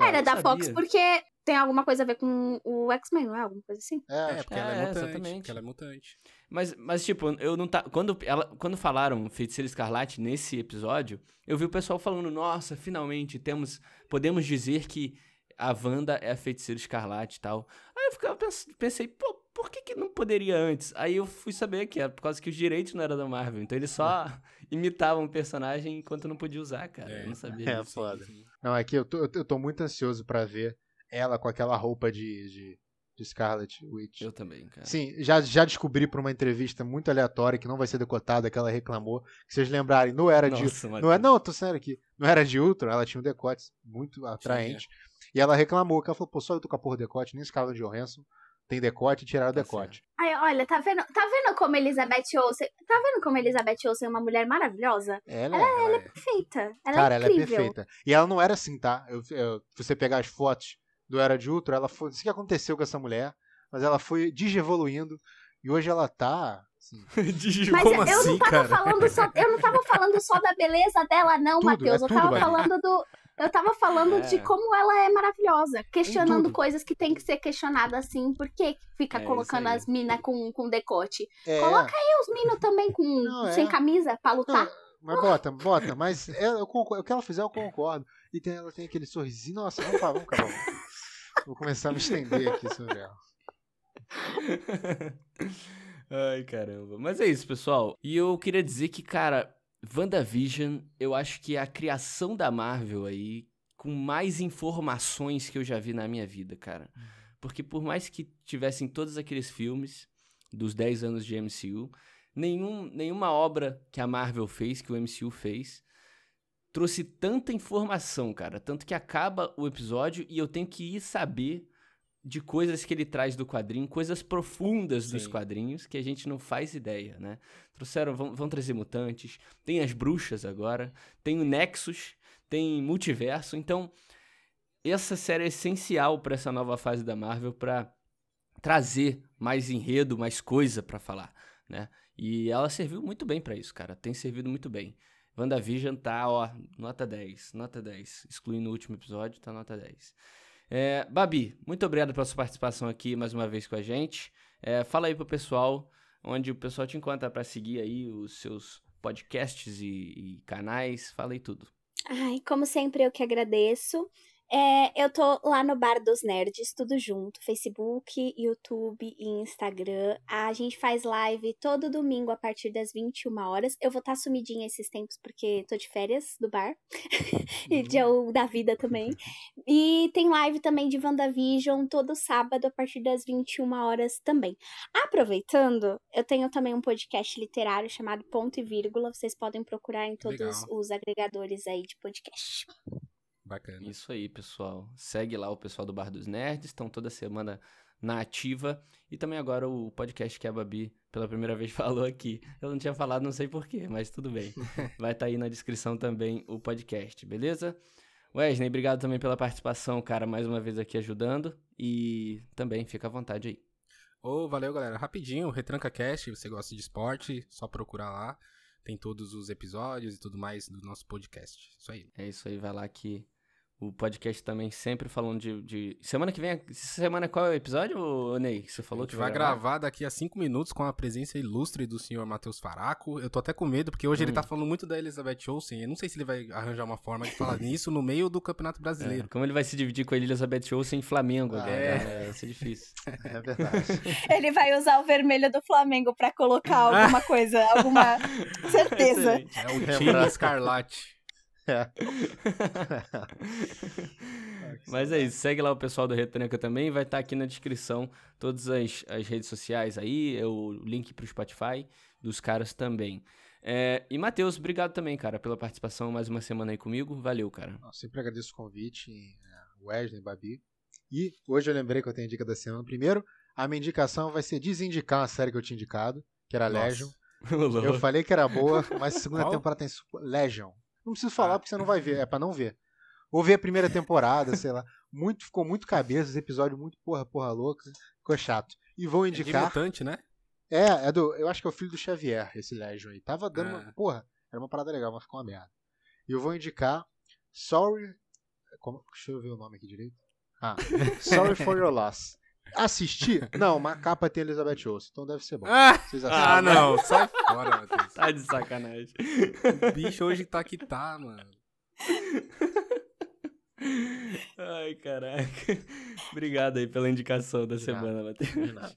[SPEAKER 2] Era da
[SPEAKER 1] sabia.
[SPEAKER 2] Fox porque tem alguma coisa a ver com o X-Men, não é? Alguma coisa assim?
[SPEAKER 4] É,
[SPEAKER 3] É,
[SPEAKER 4] acho
[SPEAKER 3] porque ela é
[SPEAKER 1] É,
[SPEAKER 3] mutante.
[SPEAKER 1] exatamente.
[SPEAKER 3] Porque ela é mutante.
[SPEAKER 1] Mas, mas tipo, eu não tá. Quando, ela, quando falaram Feiticeiro Escarlate nesse episódio, eu vi o pessoal falando, nossa, finalmente temos. Podemos dizer que a Wanda é a Feiticeira Escarlate e tal. Aí eu ficava, pens- pensei, pô, por que, que não poderia antes? Aí eu fui saber que é por causa que os direitos não eram da Marvel. Então eles só imitavam o personagem enquanto não podia usar, cara.
[SPEAKER 3] É.
[SPEAKER 1] Eu não sabia
[SPEAKER 4] É,
[SPEAKER 1] disso.
[SPEAKER 4] foda. Não, é que eu tô, eu tô- muito ansioso pra ver ela com aquela roupa de, de, de Scarlet Witch.
[SPEAKER 1] Eu também, cara.
[SPEAKER 4] Sim, já, já descobri por uma entrevista muito aleatória que não vai ser decotada, que ela reclamou. Que vocês lembrarem, não era de.
[SPEAKER 1] Nossa,
[SPEAKER 4] Não, é, não, tô sério aqui. Não era de Ultron, ela tinha um decote muito atraente. E ela reclamou, que ela falou, pô, só eu tô com a porra do decote, nem Scarlett Johansson tem decote e tiraram o
[SPEAKER 1] Tá
[SPEAKER 4] decote.
[SPEAKER 2] Ai, olha, tá vendo, tá vendo como Elizabeth Olsen. Tá vendo como Elizabeth Olsen é uma mulher maravilhosa?
[SPEAKER 4] Ela, é,
[SPEAKER 3] Ela é-
[SPEAKER 2] Perfeita. Ela
[SPEAKER 4] cara,
[SPEAKER 2] é
[SPEAKER 4] ela é perfeita. E ela não era assim, tá? Eu, eu- se você pegar as fotos do Era de Ultron, ela foi. Não sei o que aconteceu com essa mulher, mas ela foi digievoluindo. E hoje ela tá. assim,
[SPEAKER 2] Mas
[SPEAKER 3] Como
[SPEAKER 2] eu
[SPEAKER 3] assim,
[SPEAKER 2] não tava
[SPEAKER 3] cara?
[SPEAKER 2] falando só, eu não tava falando só da beleza dela, não, Matheus.
[SPEAKER 4] é
[SPEAKER 2] eu tava falando do. Eu tava falando
[SPEAKER 1] É.
[SPEAKER 2] de como ela é maravilhosa, questionando coisas que tem que ser questionadas assim, por que fica
[SPEAKER 1] É
[SPEAKER 2] colocando as minas com, com decote?
[SPEAKER 4] é,
[SPEAKER 2] Coloca aí os minos também com
[SPEAKER 4] Não, é.
[SPEAKER 2] sem camisa pra lutar.
[SPEAKER 4] Não, mas bota, bota, mas é, eu concordo, o que ela fizer eu concordo. E tem, ela tem aquele sorrisinho, nossa, vamos lá, vamos acabar. Vou começar a me estender aqui sobre ela.
[SPEAKER 1] Ai, caramba. Mas é isso, pessoal. E eu queria dizer que, cara, WandaVision, eu acho que é a criação da Marvel aí com mais informações que eu já vi na minha vida, cara. Porque por mais que tivessem todos aqueles filmes dos 10 anos de MCU, nenhum, nenhuma obra que a Marvel fez, que o MCU fez, trouxe tanta informação, cara. Tanto que acaba o episódio e eu tenho que ir saber de coisas que ele traz do quadrinho, coisas profundas dos
[SPEAKER 3] Sim.
[SPEAKER 1] quadrinhos que a gente não faz ideia, né? Trouxeram, vão, vão trazer mutantes, tem as bruxas agora, tem o Nexus, tem multiverso, então essa série é essencial para essa nova fase da Marvel para trazer mais enredo, mais coisa pra falar, né? E ela serviu muito bem pra isso, cara. Tem servido muito bem. WandaVision tá, ó, nota 10, nota 10. Excluindo o último episódio, tá nota 10. É, Babi, muito obrigado pela sua participação aqui mais uma vez com a gente. É, fala aí pro pessoal onde o pessoal te encontra pra seguir aí os seus podcasts e, e canais. Fala aí tudo.
[SPEAKER 2] Ai, como sempre, eu que agradeço. É, eu tô lá no Bar dos Nerds, tudo junto, Facebook, YouTube e Instagram. A gente faz live todo domingo a partir das 21 horas. Eu vou estar tá sumidinha esses tempos porque tô de férias do bar e de, uhum. da vida também. E tem live também de WandaVision todo sábado a partir das 21 horas também. Aproveitando, eu tenho também um podcast literário chamado Ponto e Vírgula. Vocês podem procurar em todos Legal. os agregadores aí de podcast.
[SPEAKER 3] Bacana.
[SPEAKER 1] Isso aí, pessoal. Segue lá o pessoal do Bar dos Nerds, estão toda semana na ativa. E também agora o podcast que a Babi pela primeira vez falou aqui. Eu não tinha falado, não sei porquê, mas tudo bem. Vai estar tá aí na descrição também o podcast, beleza? Wesley, obrigado também pela participação, cara, mais uma vez aqui ajudando. E também fica à vontade aí.
[SPEAKER 3] Ô, oh, valeu, galera. Rapidinho, Retranca Cast, você gosta de esporte, só procurar lá. Tem todos os episódios e tudo mais do nosso podcast. Isso aí.
[SPEAKER 1] É isso aí, vai lá que o podcast também sempre falando de, de... Semana que vem, semana qual é o episódio, Ney? Você falou que
[SPEAKER 3] vai gravar? gravar daqui a cinco minutos com a presença ilustre do senhor Matheus Faraco. Eu tô até com medo, porque hoje hum. ele tá falando muito da Elizabeth Olsen. Eu não sei se ele vai arranjar uma forma de falar nisso no meio do Campeonato Brasileiro. É,
[SPEAKER 1] como ele vai se dividir com a Elizabeth Olsen em Flamengo ah, É. é, vai ser difícil.
[SPEAKER 4] É verdade.
[SPEAKER 2] ele vai usar o vermelho do Flamengo pra colocar alguma coisa, alguma certeza.
[SPEAKER 3] É o time escarlate. É.
[SPEAKER 1] Mas é isso, segue lá o pessoal do Retranca também, vai estar tá aqui na descrição todas as, as redes sociais aí, é o link pro Spotify dos caras também. É, e Matheus, obrigado também, cara, pela participação mais uma semana aí comigo. Valeu, cara.
[SPEAKER 4] Eu sempre agradeço o convite, é, Wesley, Babi. E hoje eu lembrei que eu tenho a dica da semana. Primeiro, a minha indicação vai ser desindicar uma série que eu tinha indicado, que era Nossa. Legion. eu falei que era boa, mas a segunda temporada tem Legion. Não preciso falar ah. porque você não vai ver, é para não ver. Ou ver a primeira temporada, sei lá. Muito, ficou muito cabeça, esse episódio muito porra, porra louca, ficou chato. E vou indicar. É
[SPEAKER 3] mutante, né?
[SPEAKER 4] É, é do, eu acho que é o filho do Xavier, esse Legion aí. Tava dando uma, é. porra, era uma parada legal, mas ficou uma merda. E eu vou indicar Sorry, como, deixa eu ver o nome aqui direito. Ah, Sorry for Your Loss. Assistir? Não, uma capa tem Elizabeth Olsen, então deve ser bom.
[SPEAKER 3] Ah, ah não, sai fora, Matheus.
[SPEAKER 1] Tá de sacanagem.
[SPEAKER 3] O bicho hoje tá que tá, mano.
[SPEAKER 1] Ai, caraca. Obrigado aí pela indicação da de semana, Matheus.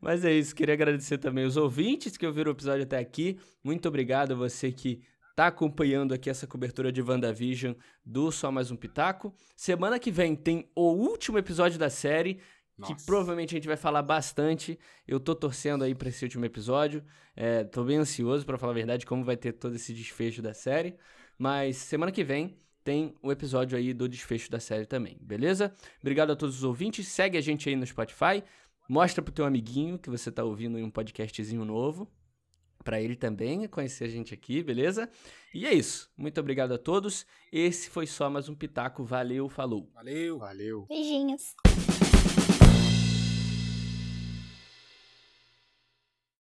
[SPEAKER 1] Mas é isso, queria agradecer também os ouvintes que ouviram o episódio até aqui. Muito obrigado a você que tá acompanhando aqui essa cobertura de WandaVision do Só Mais Um Pitaco. Semana que vem tem o último episódio da série. Nossa. que provavelmente a gente vai falar bastante. Eu tô torcendo aí para esse último episódio. É, tô bem ansioso, para falar a verdade, como vai ter todo esse desfecho da série. Mas semana que vem tem o episódio aí do desfecho da série também, beleza? Obrigado a todos os ouvintes. Segue a gente aí no Spotify. Mostra pro teu amiguinho que você tá ouvindo em um podcastzinho novo. Para ele também conhecer a gente aqui, beleza? E é isso. Muito obrigado a todos. Esse foi só mais um Pitaco. Valeu, falou.
[SPEAKER 3] Valeu.
[SPEAKER 4] Valeu.
[SPEAKER 2] Beijinhos.